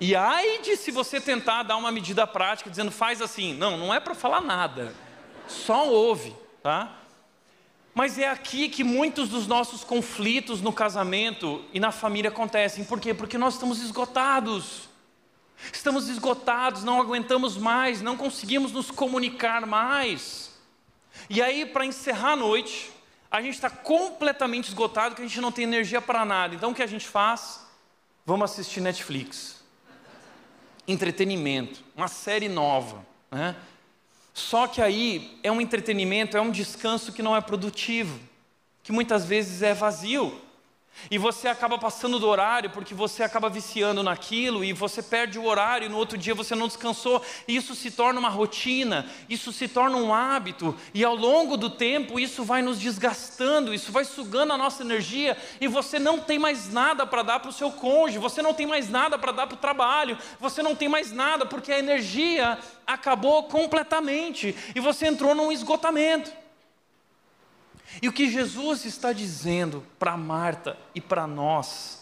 E ai de se você tentar dar uma medida prática dizendo faz assim. Não, não é para falar nada. Só ouve, tá? Mas é aqui que muitos dos nossos conflitos no casamento e na família acontecem. Por quê? Porque nós estamos esgotados. Estamos esgotados, não aguentamos mais, não conseguimos nos comunicar mais. E aí, para encerrar a noite, a gente está completamente esgotado, que a gente não tem energia para nada. Então, o que a gente faz? Vamos assistir Netflix. Entretenimento, uma série nova. Né? Só que aí é um entretenimento, é um descanso que não é produtivo, que muitas vezes é vazio. E você acaba passando do horário porque você acaba viciando naquilo e você perde o horário e no outro dia você não descansou. E isso se torna uma rotina, isso se torna um hábito e ao longo do tempo isso vai nos desgastando, isso vai sugando a nossa energia e você não tem mais nada para dar para o seu cônjuge, você não tem mais nada para dar para o trabalho, você não tem mais nada porque a energia acabou completamente e você entrou num esgotamento. E o que Jesus está dizendo para Marta e para nós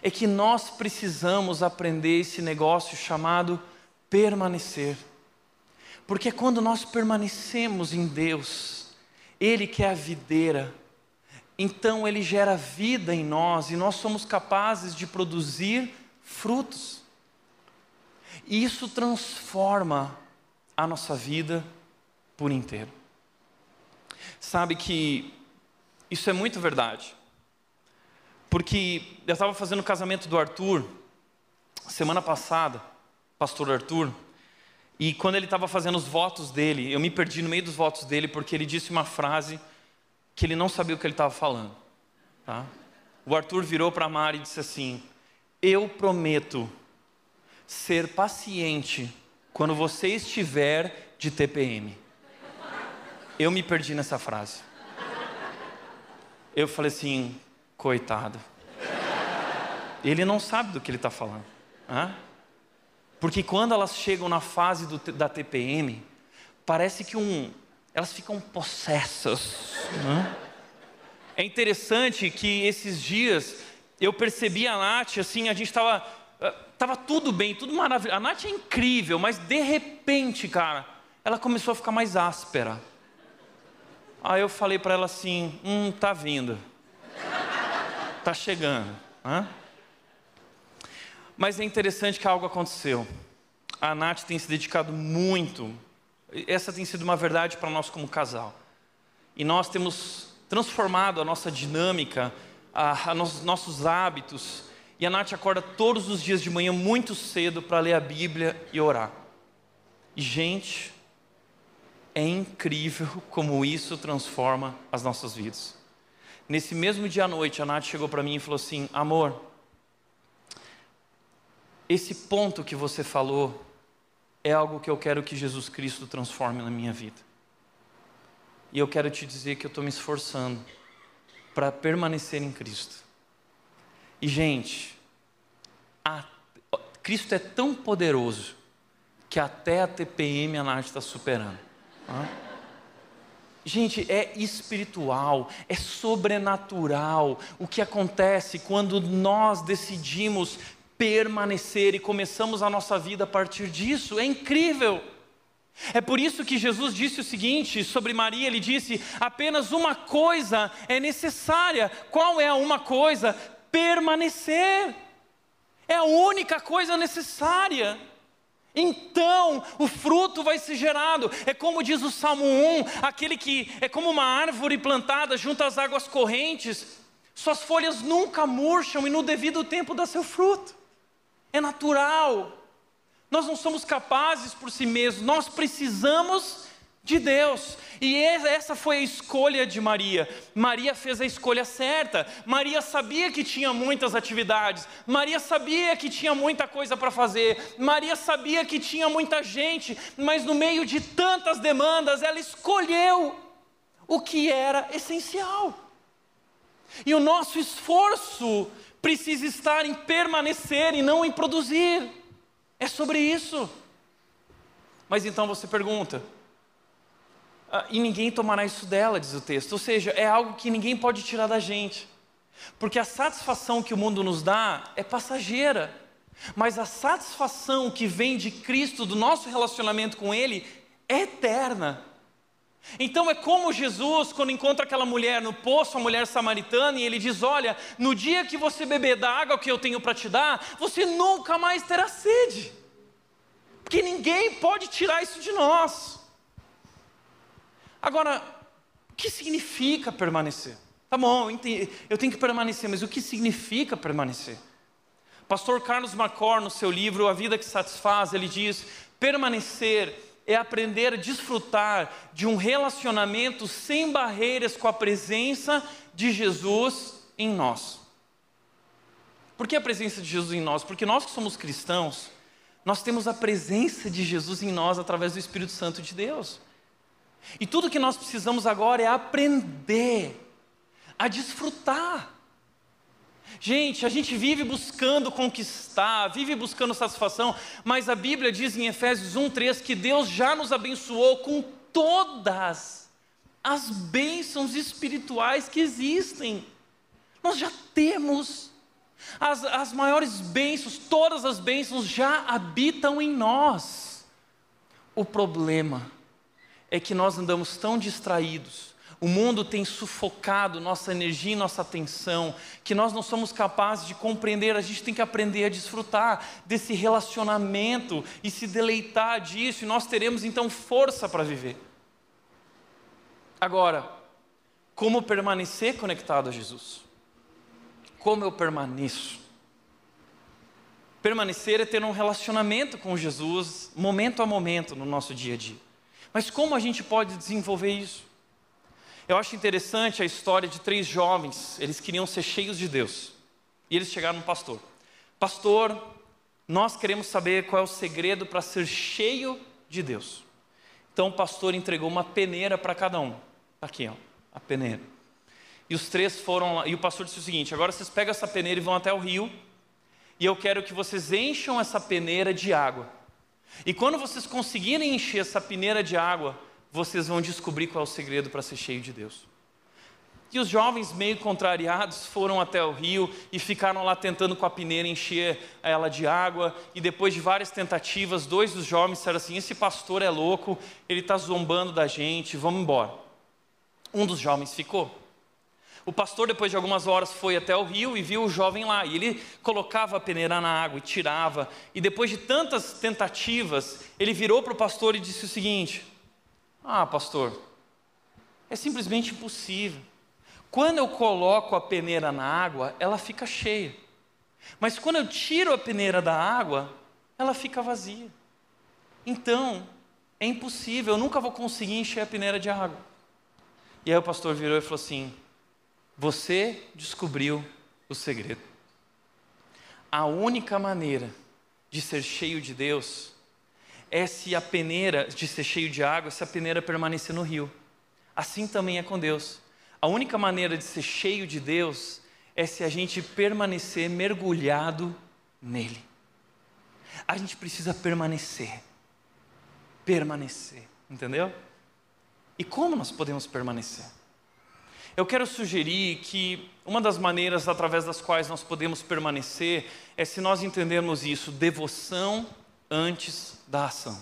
é que nós precisamos aprender esse negócio chamado permanecer. Porque quando nós permanecemos em Deus, Ele que é a videira, então Ele gera vida em nós e nós somos capazes de produzir frutos. E isso transforma a nossa vida por inteiro. Sabe que isso é muito verdade. Porque eu estava fazendo o casamento do Arthur, semana passada, pastor Arthur, e quando ele estava fazendo os votos dele, eu me perdi no meio dos votos dele porque ele disse uma frase que ele não sabia o que ele estava falando. Tá? O Arthur virou para a Mari e disse assim: Eu prometo ser paciente quando você estiver de TPM. Eu me perdi nessa frase. Eu falei assim, coitado. Ele não sabe do que ele está falando. Porque quando elas chegam na fase do, da TPM, parece que um, elas ficam possessas. É interessante que esses dias eu percebi a Nath, assim, a gente estava Estava tudo bem, tudo maravilhoso. A Nath é incrível, mas de repente, cara, ela começou a ficar mais áspera. Aí eu falei para ela assim: Hum, tá vindo. Tá chegando. Hã? Mas é interessante que algo aconteceu. A Nath tem se dedicado muito. Essa tem sido uma verdade para nós como casal. E nós temos transformado a nossa dinâmica, a, a nos, nossos hábitos e a Nath acorda todos os dias de manhã muito cedo para ler a Bíblia e orar. E, gente, é incrível como isso transforma as nossas vidas. Nesse mesmo dia à noite, a Nath chegou para mim e falou assim: Amor, esse ponto que você falou é algo que eu quero que Jesus Cristo transforme na minha vida. E eu quero te dizer que eu estou me esforçando para permanecer em Cristo. E, gente, a, Cristo é tão poderoso que até a TPM a Nath está superando. Gente, é espiritual, é sobrenatural o que acontece quando nós decidimos permanecer e começamos a nossa vida a partir disso. É incrível. É por isso que Jesus disse o seguinte sobre Maria: Ele disse, apenas uma coisa é necessária. Qual é a uma coisa? permanecer. É a única coisa necessária. Então o fruto vai ser gerado. É como diz o Salmo 1, aquele que é como uma árvore plantada junto às águas correntes, suas folhas nunca murcham e no devido tempo dá seu fruto. É natural. Nós não somos capazes por si mesmos, nós precisamos de Deus. E essa foi a escolha de Maria. Maria fez a escolha certa. Maria sabia que tinha muitas atividades. Maria sabia que tinha muita coisa para fazer. Maria sabia que tinha muita gente, mas no meio de tantas demandas, ela escolheu o que era essencial. E o nosso esforço precisa estar em permanecer e não em produzir. É sobre isso. Mas então você pergunta, e ninguém tomará isso dela, diz o texto. Ou seja, é algo que ninguém pode tirar da gente. Porque a satisfação que o mundo nos dá é passageira. Mas a satisfação que vem de Cristo, do nosso relacionamento com Ele, é eterna. Então é como Jesus, quando encontra aquela mulher no poço, a mulher samaritana, e ele diz: Olha, no dia que você beber da água que eu tenho para te dar, você nunca mais terá sede. Porque ninguém pode tirar isso de nós. Agora, o que significa permanecer? Tá bom, eu tenho que permanecer, mas o que significa permanecer? Pastor Carlos Macor, no seu livro A Vida que Satisfaz, ele diz: permanecer é aprender a desfrutar de um relacionamento sem barreiras com a presença de Jesus em nós. Por que a presença de Jesus em nós? Porque nós que somos cristãos, nós temos a presença de Jesus em nós através do Espírito Santo de Deus. E tudo que nós precisamos agora é aprender a desfrutar. Gente, a gente vive buscando conquistar, vive buscando satisfação, mas a Bíblia diz em Efésios 1:3 que Deus já nos abençoou com todas as bênçãos espirituais que existem. Nós já temos as, as maiores bênçãos, todas as bênçãos já habitam em nós. O problema é que nós andamos tão distraídos, o mundo tem sufocado nossa energia e nossa atenção, que nós não somos capazes de compreender, a gente tem que aprender a desfrutar desse relacionamento e se deleitar disso, e nós teremos então força para viver. Agora, como permanecer conectado a Jesus? Como eu permaneço? Permanecer é ter um relacionamento com Jesus, momento a momento, no nosso dia a dia. Mas como a gente pode desenvolver isso? Eu acho interessante a história de três jovens, eles queriam ser cheios de Deus. E eles chegaram no pastor: Pastor, nós queremos saber qual é o segredo para ser cheio de Deus. Então o pastor entregou uma peneira para cada um. Aqui, ó, a peneira. E os três foram lá, e o pastor disse o seguinte: agora vocês pegam essa peneira e vão até o rio, e eu quero que vocês encham essa peneira de água. E quando vocês conseguirem encher essa peneira de água, vocês vão descobrir qual é o segredo para ser cheio de Deus. E os jovens, meio contrariados, foram até o rio e ficaram lá tentando com a peneira encher ela de água. E depois de várias tentativas, dois dos jovens disseram assim: Esse pastor é louco, ele está zombando da gente, vamos embora. Um dos jovens ficou. O pastor, depois de algumas horas, foi até o rio e viu o jovem lá. E ele colocava a peneira na água e tirava. E depois de tantas tentativas, ele virou para o pastor e disse o seguinte: Ah, pastor, é simplesmente impossível. Quando eu coloco a peneira na água, ela fica cheia. Mas quando eu tiro a peneira da água, ela fica vazia. Então, é impossível, eu nunca vou conseguir encher a peneira de água. E aí o pastor virou e falou assim: você descobriu o segredo. A única maneira de ser cheio de Deus é se a peneira, de ser cheio de água, se a peneira permanecer no rio. Assim também é com Deus. A única maneira de ser cheio de Deus é se a gente permanecer mergulhado nele. A gente precisa permanecer. Permanecer, entendeu? E como nós podemos permanecer? Eu quero sugerir que uma das maneiras através das quais nós podemos permanecer é se nós entendermos isso, devoção antes da ação.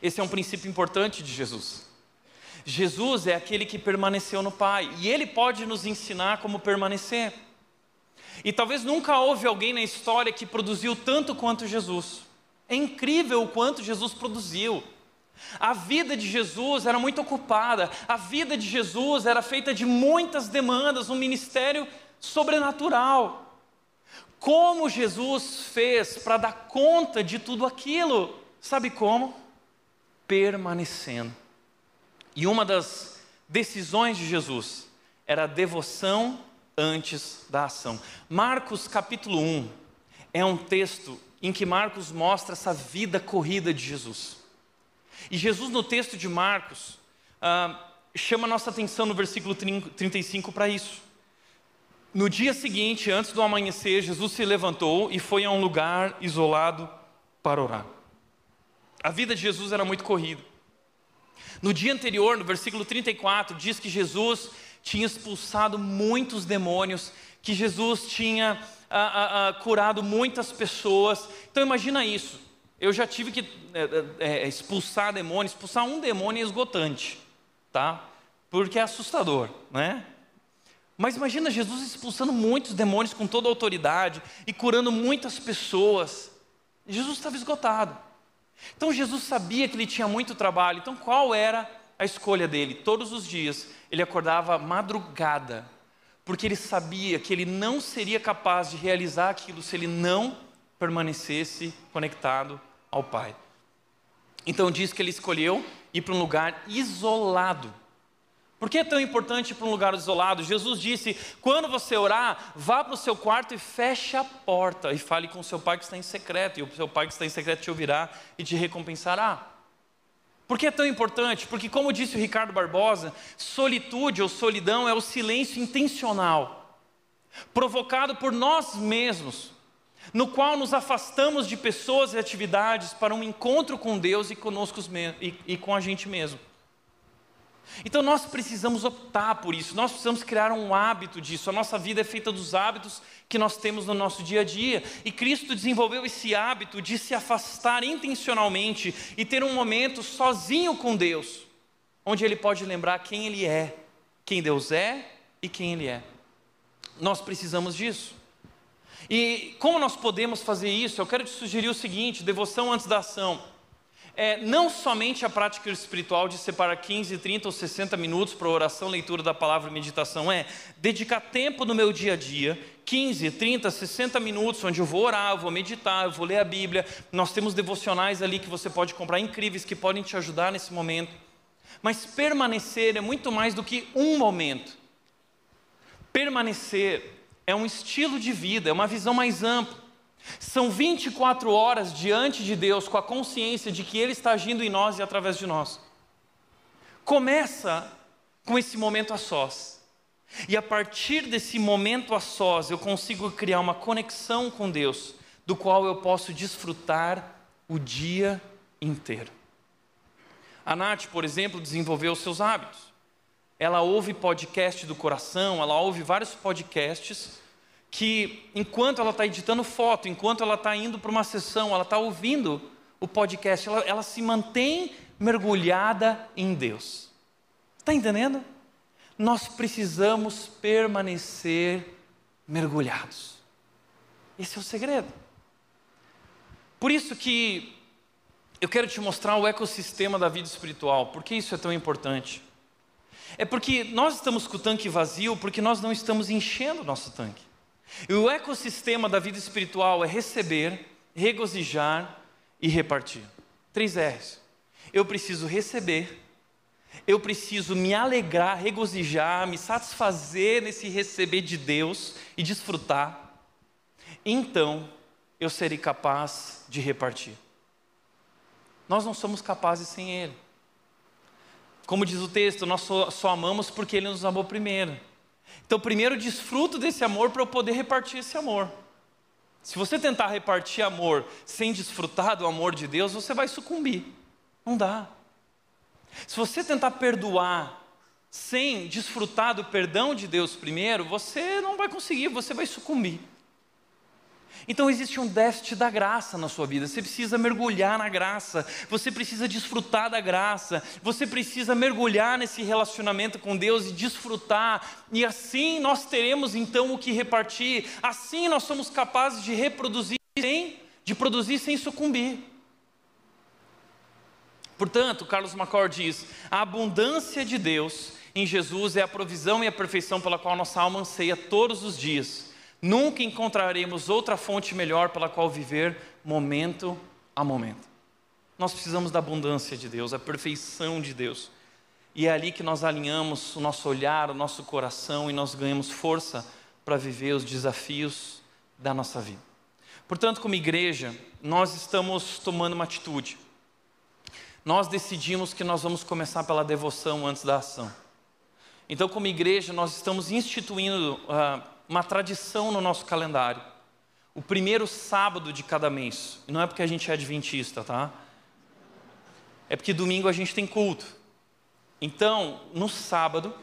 Esse é um princípio importante de Jesus. Jesus é aquele que permaneceu no Pai e ele pode nos ensinar como permanecer. E talvez nunca houve alguém na história que produziu tanto quanto Jesus. É incrível o quanto Jesus produziu. A vida de Jesus era muito ocupada, a vida de Jesus era feita de muitas demandas, um ministério sobrenatural. Como Jesus fez para dar conta de tudo aquilo? Sabe como? Permanecendo. E uma das decisões de Jesus era a devoção antes da ação. Marcos capítulo 1 é um texto em que Marcos mostra essa vida corrida de Jesus. E Jesus, no texto de Marcos, ah, chama nossa atenção no versículo 35 para isso. No dia seguinte, antes do amanhecer, Jesus se levantou e foi a um lugar isolado para orar. A vida de Jesus era muito corrida. No dia anterior, no versículo 34, diz que Jesus tinha expulsado muitos demônios, que Jesus tinha ah, ah, ah, curado muitas pessoas. Então imagina isso. Eu já tive que é, é, expulsar demônio, expulsar um demônio é esgotante, tá? Porque é assustador, né? Mas imagina Jesus expulsando muitos demônios com toda autoridade e curando muitas pessoas. Jesus estava esgotado. Então Jesus sabia que ele tinha muito trabalho. Então qual era a escolha dele? Todos os dias ele acordava madrugada, porque ele sabia que ele não seria capaz de realizar aquilo se ele não permanecesse conectado ao Pai. Então diz que ele escolheu ir para um lugar isolado por que é tão importante ir para um lugar isolado? Jesus disse: quando você orar, vá para o seu quarto e feche a porta e fale com o seu pai que está em secreto, e o seu pai que está em secreto te ouvirá e te recompensará. Por que é tão importante? Porque, como disse o Ricardo Barbosa, solitude ou solidão é o silêncio intencional, provocado por nós mesmos, no qual nos afastamos de pessoas e atividades para um encontro com Deus e conosco e, e com a gente mesmo. Então nós precisamos optar por isso, nós precisamos criar um hábito disso. A nossa vida é feita dos hábitos que nós temos no nosso dia a dia. E Cristo desenvolveu esse hábito de se afastar intencionalmente e ter um momento sozinho com Deus, onde ele pode lembrar quem ele é, quem Deus é e quem ele é. Nós precisamos disso. E como nós podemos fazer isso? Eu quero te sugerir o seguinte: devoção antes da ação é não somente a prática espiritual de separar 15, 30 ou 60 minutos para oração, leitura da palavra e meditação, é dedicar tempo no meu dia a dia, 15, 30, 60 minutos, onde eu vou orar, eu vou meditar, eu vou ler a Bíblia. Nós temos devocionais ali que você pode comprar incríveis que podem te ajudar nesse momento. Mas permanecer é muito mais do que um momento. Permanecer é um estilo de vida, é uma visão mais ampla. São 24 horas diante de Deus com a consciência de que Ele está agindo em nós e através de nós. Começa com esse momento a sós. E a partir desse momento a sós, eu consigo criar uma conexão com Deus, do qual eu posso desfrutar o dia inteiro. A Nath, por exemplo, desenvolveu seus hábitos. Ela ouve podcast do coração, ela ouve vários podcasts que enquanto ela está editando foto, enquanto ela está indo para uma sessão, ela está ouvindo o podcast, ela, ela se mantém mergulhada em Deus. Está entendendo? Nós precisamos permanecer mergulhados. Esse é o segredo. Por isso que eu quero te mostrar o ecossistema da vida espiritual. Por que isso é tão importante? É porque nós estamos com o tanque vazio porque nós não estamos enchendo o nosso tanque. E o ecossistema da vida espiritual é receber, regozijar e repartir. Três R's. Eu preciso receber, eu preciso me alegrar, regozijar, me satisfazer nesse receber de Deus e desfrutar. Então, eu serei capaz de repartir. Nós não somos capazes sem Ele. Como diz o texto, nós só, só amamos porque Ele nos amou primeiro. Então, primeiro desfruto desse amor para eu poder repartir esse amor. Se você tentar repartir amor sem desfrutar do amor de Deus, você vai sucumbir. Não dá. Se você tentar perdoar sem desfrutar do perdão de Deus primeiro, você não vai conseguir, você vai sucumbir. Então existe um déficit da graça na sua vida. Você precisa mergulhar na graça, você precisa desfrutar da graça, você precisa mergulhar nesse relacionamento com Deus e desfrutar, e assim nós teremos então o que repartir, assim nós somos capazes de reproduzir sem, de produzir sem sucumbir. Portanto, Carlos Macor diz: a abundância de Deus em Jesus é a provisão e a perfeição pela qual nossa alma anseia todos os dias. Nunca encontraremos outra fonte melhor pela qual viver momento a momento. Nós precisamos da abundância de Deus, a perfeição de Deus. E é ali que nós alinhamos o nosso olhar, o nosso coração e nós ganhamos força para viver os desafios da nossa vida. Portanto, como igreja, nós estamos tomando uma atitude. Nós decidimos que nós vamos começar pela devoção antes da ação. Então, como igreja, nós estamos instituindo uh, uma tradição no nosso calendário. O primeiro sábado de cada mês. E não é porque a gente é adventista, tá? É porque domingo a gente tem culto. Então, no sábado,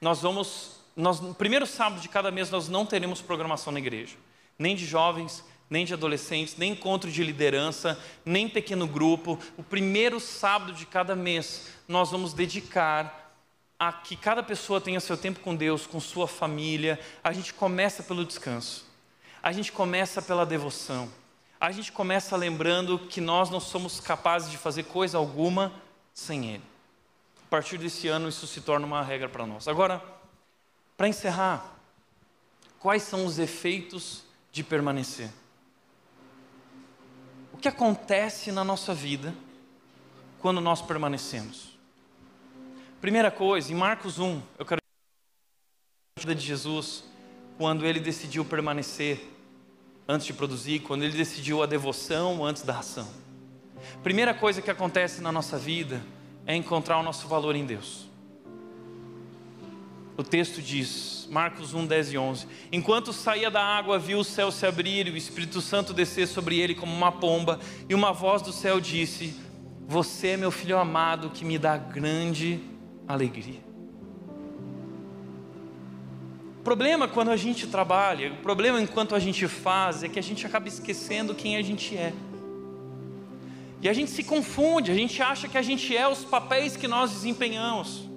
nós vamos. Nós, no primeiro sábado de cada mês, nós não teremos programação na igreja. Nem de jovens, nem de adolescentes, nem encontro de liderança, nem pequeno grupo. O primeiro sábado de cada mês, nós vamos dedicar a que cada pessoa tenha seu tempo com Deus, com sua família. A gente começa pelo descanso, a gente começa pela devoção, a gente começa lembrando que nós não somos capazes de fazer coisa alguma sem Ele. A partir desse ano, isso se torna uma regra para nós. Agora, para encerrar, quais são os efeitos de permanecer? O que acontece na nossa vida quando nós permanecemos? Primeira coisa, em Marcos 1, eu quero a vida de Jesus, quando ele decidiu permanecer antes de produzir, quando ele decidiu a devoção antes da ação. Primeira coisa que acontece na nossa vida é encontrar o nosso valor em Deus. O texto diz, Marcos 1, 10 e 11: Enquanto saía da água, viu o céu se abrir e o Espírito Santo descer sobre ele como uma pomba, e uma voz do céu disse: Você é meu filho amado que me dá grande alegria. O problema quando a gente trabalha, o problema enquanto a gente faz, é que a gente acaba esquecendo quem a gente é. E a gente se confunde, a gente acha que a gente é os papéis que nós desempenhamos.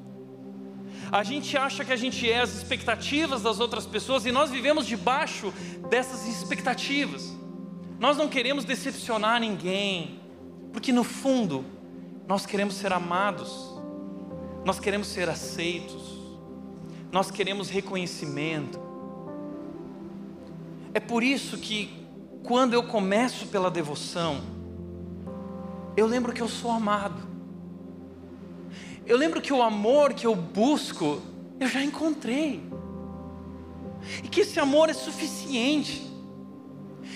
A gente acha que a gente é as expectativas das outras pessoas e nós vivemos debaixo dessas expectativas. Nós não queremos decepcionar ninguém, porque no fundo nós queremos ser amados. Nós queremos ser aceitos, nós queremos reconhecimento. É por isso que, quando eu começo pela devoção, eu lembro que eu sou amado. Eu lembro que o amor que eu busco, eu já encontrei. E que esse amor é suficiente.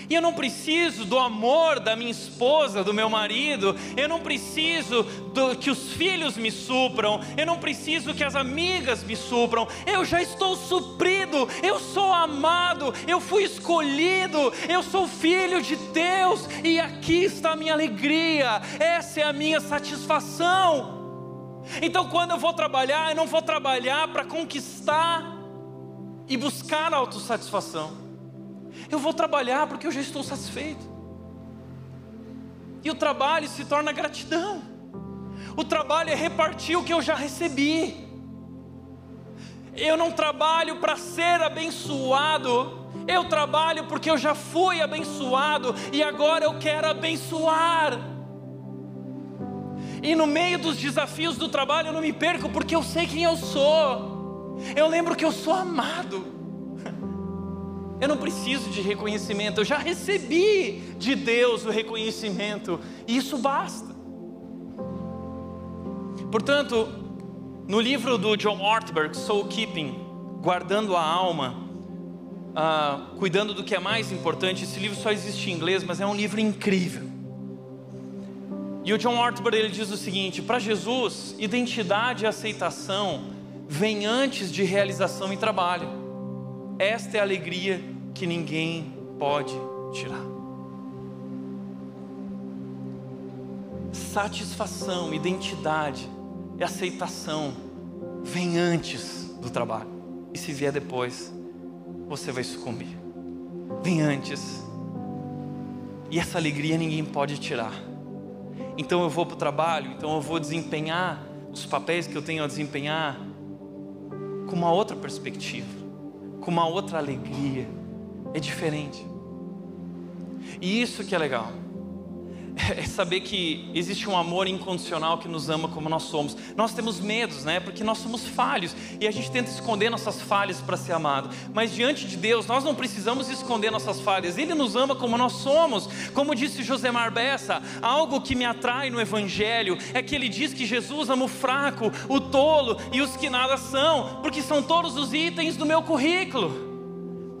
E eu não preciso do amor da minha esposa, do meu marido, eu não preciso do, que os filhos me supram, eu não preciso que as amigas me supram, eu já estou suprido, eu sou amado, eu fui escolhido, eu sou filho de Deus, e aqui está a minha alegria, essa é a minha satisfação. Então, quando eu vou trabalhar, eu não vou trabalhar para conquistar e buscar autossatisfação. Eu vou trabalhar porque eu já estou satisfeito. E o trabalho se torna gratidão. O trabalho é repartir o que eu já recebi. Eu não trabalho para ser abençoado. Eu trabalho porque eu já fui abençoado e agora eu quero abençoar. E no meio dos desafios do trabalho eu não me perco porque eu sei quem eu sou. Eu lembro que eu sou amado. Eu não preciso de reconhecimento, eu já recebi de Deus o reconhecimento, e isso basta. Portanto, no livro do John Ortberg, Soul Keeping, Guardando a Alma, uh, cuidando do que é mais importante, esse livro só existe em inglês, mas é um livro incrível. E o John Ortberg ele diz o seguinte: para Jesus, identidade e aceitação vem antes de realização e trabalho. Esta é a alegria que ninguém pode tirar. Satisfação, identidade e aceitação vem antes do trabalho. E se vier depois, você vai sucumbir. Vem antes E essa alegria ninguém pode tirar. Então eu vou para o trabalho, então eu vou desempenhar os papéis que eu tenho a desempenhar com uma outra perspectiva, com uma outra alegria. É diferente. E isso que é legal é saber que existe um amor incondicional que nos ama como nós somos. Nós temos medos, né? Porque nós somos falhos e a gente tenta esconder nossas falhas para ser amado. Mas diante de Deus, nós não precisamos esconder nossas falhas. Ele nos ama como nós somos. Como disse Josemar Bessa, algo que me atrai no Evangelho é que ele diz que Jesus ama o fraco, o tolo e os que nada são, porque são todos os itens do meu currículo.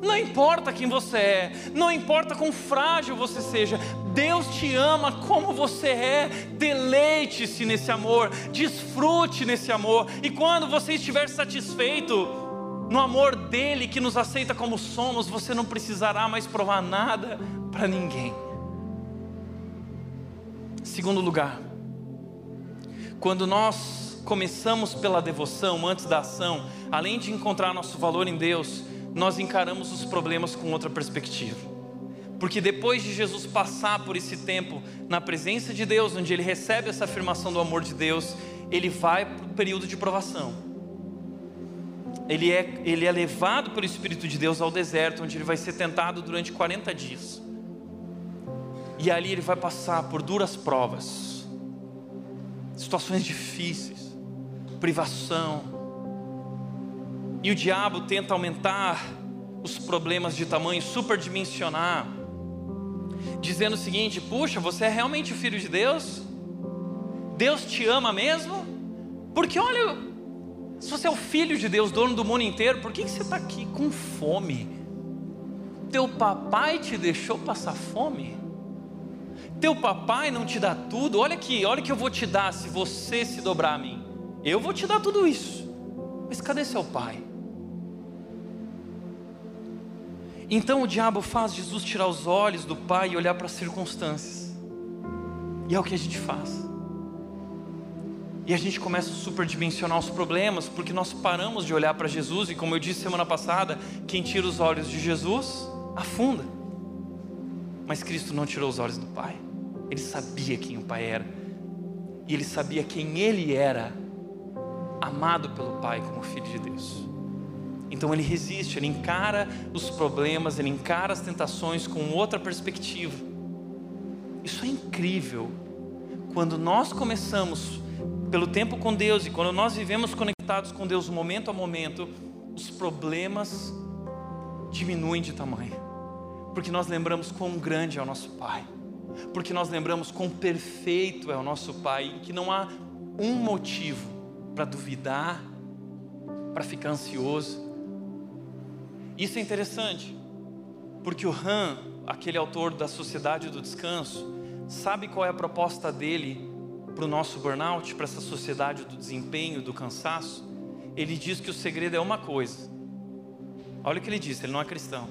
Não importa quem você é, não importa quão frágil você seja, Deus te ama como você é. Deleite-se nesse amor, desfrute nesse amor, e quando você estiver satisfeito no amor dele que nos aceita como somos, você não precisará mais provar nada para ninguém. Segundo lugar, quando nós começamos pela devoção antes da ação, além de encontrar nosso valor em Deus, nós encaramos os problemas com outra perspectiva. Porque depois de Jesus passar por esse tempo na presença de Deus, onde ele recebe essa afirmação do amor de Deus, ele vai para o período de provação. Ele é, ele é levado pelo Espírito de Deus ao deserto, onde ele vai ser tentado durante 40 dias. E ali ele vai passar por duras provas, situações difíceis, privação, e o diabo tenta aumentar os problemas de tamanho, superdimensionar, dizendo o seguinte: puxa, você é realmente filho de Deus? Deus te ama mesmo? Porque olha, se você é o filho de Deus, dono do mundo inteiro, por que você está aqui com fome? Teu papai te deixou passar fome? Teu papai não te dá tudo? Olha aqui, olha o que eu vou te dar se você se dobrar a mim. Eu vou te dar tudo isso. Mas cadê seu pai? Então o diabo faz Jesus tirar os olhos do Pai e olhar para as circunstâncias. E é o que a gente faz. E a gente começa a superdimensionar os problemas, porque nós paramos de olhar para Jesus, e como eu disse semana passada, quem tira os olhos de Jesus afunda. Mas Cristo não tirou os olhos do Pai. Ele sabia quem o Pai era. E ele sabia quem ele era, amado pelo Pai como Filho de Deus. Então ele resiste, ele encara os problemas, ele encara as tentações com outra perspectiva. Isso é incrível. Quando nós começamos pelo tempo com Deus e quando nós vivemos conectados com Deus momento a momento, os problemas diminuem de tamanho. Porque nós lembramos quão grande é o nosso Pai. Porque nós lembramos quão perfeito é o nosso Pai, que não há um motivo para duvidar, para ficar ansioso, isso é interessante, porque o Han, aquele autor da Sociedade do Descanso, sabe qual é a proposta dele para o nosso burnout, para essa sociedade do desempenho, do cansaço? Ele diz que o segredo é uma coisa. Olha o que ele disse, ele não é cristão.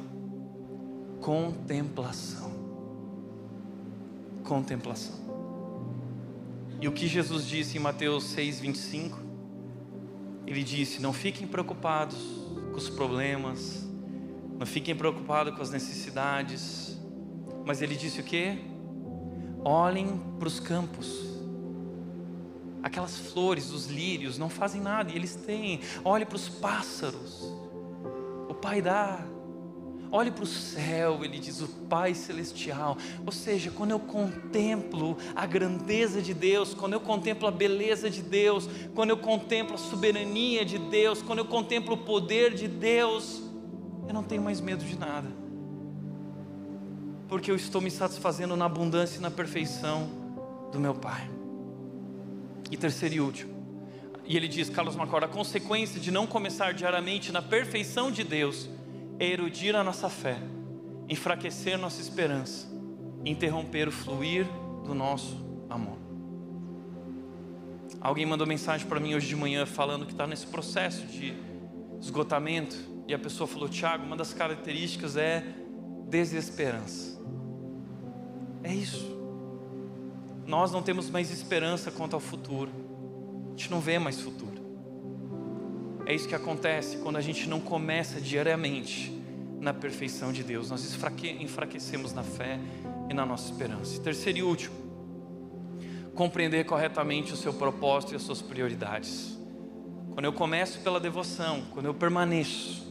Contemplação. Contemplação. E o que Jesus disse em Mateus 6:25? Ele disse: "Não fiquem preocupados com os problemas, não fiquem preocupados com as necessidades. Mas ele disse o que? Olhem para os campos. Aquelas flores, os lírios, não fazem nada e eles têm. Olhe para os pássaros. O Pai dá. Olhe para o céu, ele diz o Pai Celestial. Ou seja, quando eu contemplo a grandeza de Deus, quando eu contemplo a beleza de Deus, quando eu contemplo a soberania de Deus, quando eu contemplo o poder de Deus, eu não tenho mais medo de nada, porque eu estou me satisfazendo na abundância e na perfeição do meu Pai. E terceiro e último, e ele diz, Carlos Macor, a consequência de não começar diariamente na perfeição de Deus erudir a nossa fé, enfraquecer nossa esperança, interromper o fluir do nosso amor. Alguém mandou mensagem para mim hoje de manhã falando que está nesse processo de esgotamento e a pessoa falou: Tiago, uma das características é desesperança. É isso. Nós não temos mais esperança quanto ao futuro. A gente não vê mais futuro. É isso que acontece quando a gente não começa diariamente na perfeição de Deus. Nós enfraquecemos na fé, e na nossa esperança. Terceiro e último, compreender corretamente o seu propósito e as suas prioridades. Quando eu começo pela devoção, quando eu permaneço,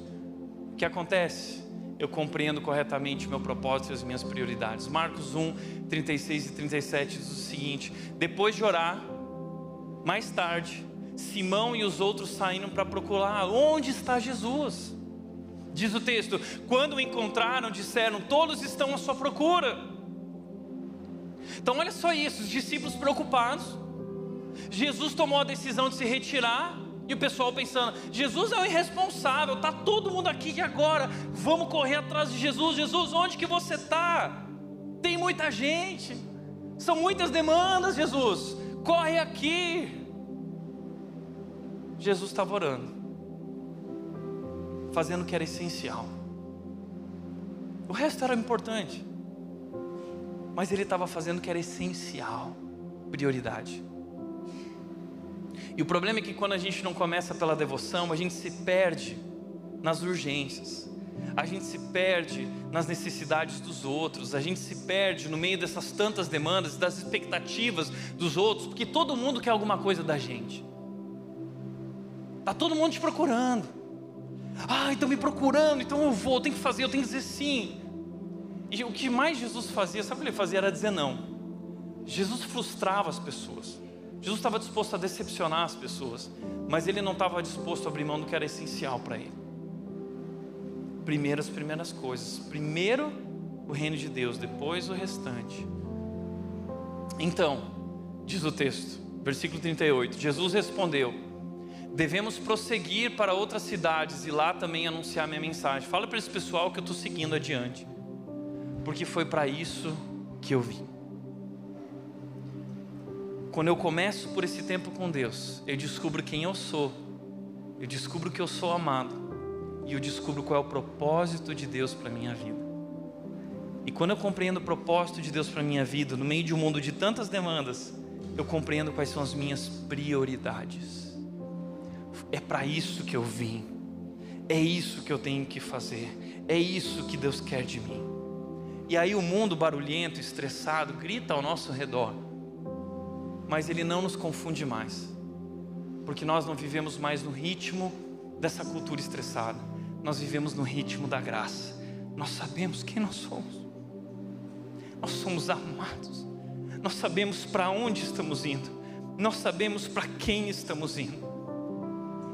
o que acontece? Eu compreendo corretamente o meu propósito e as minhas prioridades. Marcos 1, 36 e 37 diz o seguinte: Depois de orar, mais tarde, Simão e os outros saíram para procurar onde está Jesus. Diz o texto: quando o encontraram, disseram: Todos estão à sua procura. Então, olha só isso: os discípulos preocupados. Jesus tomou a decisão de se retirar. E o pessoal pensando: Jesus é o irresponsável, está todo mundo aqui e agora vamos correr atrás de Jesus. Jesus, onde que você está? Tem muita gente, são muitas demandas, Jesus. Corre aqui. Jesus estava orando, fazendo o que era essencial. O resto era importante, mas ele estava fazendo o que era essencial, prioridade. E o problema é que quando a gente não começa pela devoção, a gente se perde nas urgências, a gente se perde nas necessidades dos outros, a gente se perde no meio dessas tantas demandas, das expectativas dos outros, porque todo mundo quer alguma coisa da gente. Tá todo mundo te procurando. Ah, estão me procurando, então eu vou, eu tenho que fazer, eu tenho que dizer sim. E o que mais Jesus fazia, sabe o que ele fazia? Era dizer não. Jesus frustrava as pessoas. Jesus estava disposto a decepcionar as pessoas, mas ele não estava disposto a abrir mão do que era essencial para ele. Primeiro as primeiras coisas. Primeiro o reino de Deus, depois o restante. Então, diz o texto, versículo 38, Jesus respondeu: devemos prosseguir para outras cidades e lá também anunciar minha mensagem. Fala para esse pessoal que eu estou seguindo adiante, porque foi para isso que eu vim. Quando eu começo por esse tempo com Deus, eu descubro quem eu sou, eu descubro que eu sou amado e eu descubro qual é o propósito de Deus para minha vida. E quando eu compreendo o propósito de Deus para minha vida, no meio de um mundo de tantas demandas, eu compreendo quais são as minhas prioridades. É para isso que eu vim. É isso que eu tenho que fazer. É isso que Deus quer de mim. E aí o mundo barulhento, estressado, grita ao nosso redor. Mas ele não nos confunde mais. Porque nós não vivemos mais no ritmo dessa cultura estressada. Nós vivemos no ritmo da graça. Nós sabemos quem nós somos. Nós somos amados. Nós sabemos para onde estamos indo. Nós sabemos para quem estamos indo.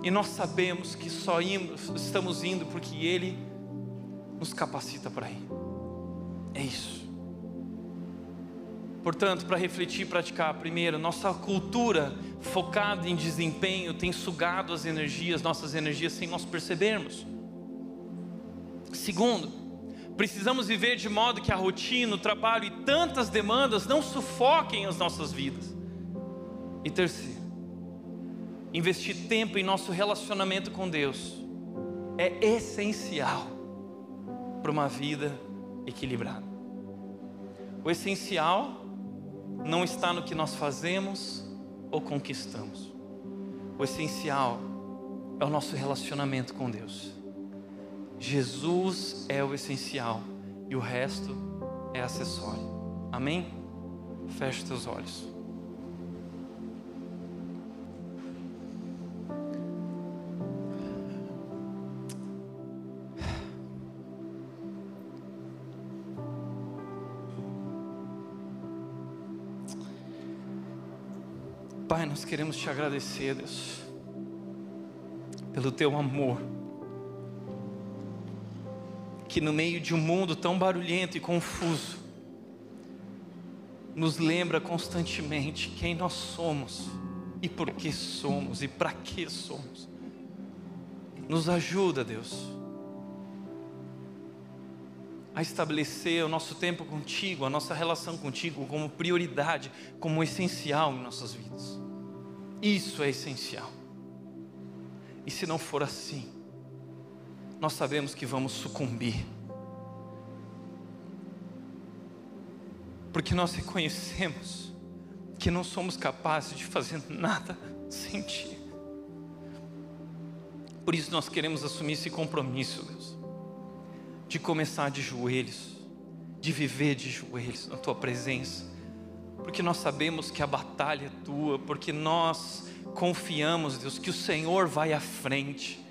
E nós sabemos que só estamos indo porque Ele nos capacita para ir. É isso. Portanto, para refletir e praticar, primeiro, nossa cultura focada em desempenho tem sugado as energias, nossas energias, sem nós percebermos. Segundo, precisamos viver de modo que a rotina, o trabalho e tantas demandas não sufoquem as nossas vidas. E terceiro, investir tempo em nosso relacionamento com Deus é essencial para uma vida equilibrada. O essencial não está no que nós fazemos ou conquistamos. O essencial é o nosso relacionamento com Deus. Jesus é o essencial e o resto é acessório. Amém? Feche teus olhos. Pai, nós queremos te agradecer, Deus, pelo teu amor, que no meio de um mundo tão barulhento e confuso, nos lembra constantemente quem nós somos e por que somos e para que somos. Nos ajuda, Deus, a estabelecer o nosso tempo contigo, a nossa relação contigo como prioridade, como essencial em nossas vidas. Isso é essencial. E se não for assim, nós sabemos que vamos sucumbir. Porque nós reconhecemos que não somos capazes de fazer nada sem Ti. Por isso nós queremos assumir esse compromisso, Deus, de começar de joelhos, de viver de joelhos na tua presença, porque nós sabemos que a batalha é tua, porque nós confiamos, Deus, que o Senhor vai à frente.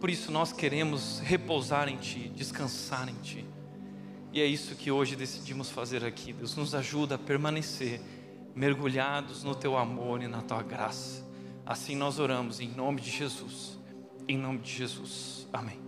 Por isso nós queremos repousar em Ti, descansar em Ti. E é isso que hoje decidimos fazer aqui. Deus nos ajuda a permanecer mergulhados no Teu amor e na Tua graça. Assim nós oramos em nome de Jesus. Em nome de Jesus. Amém.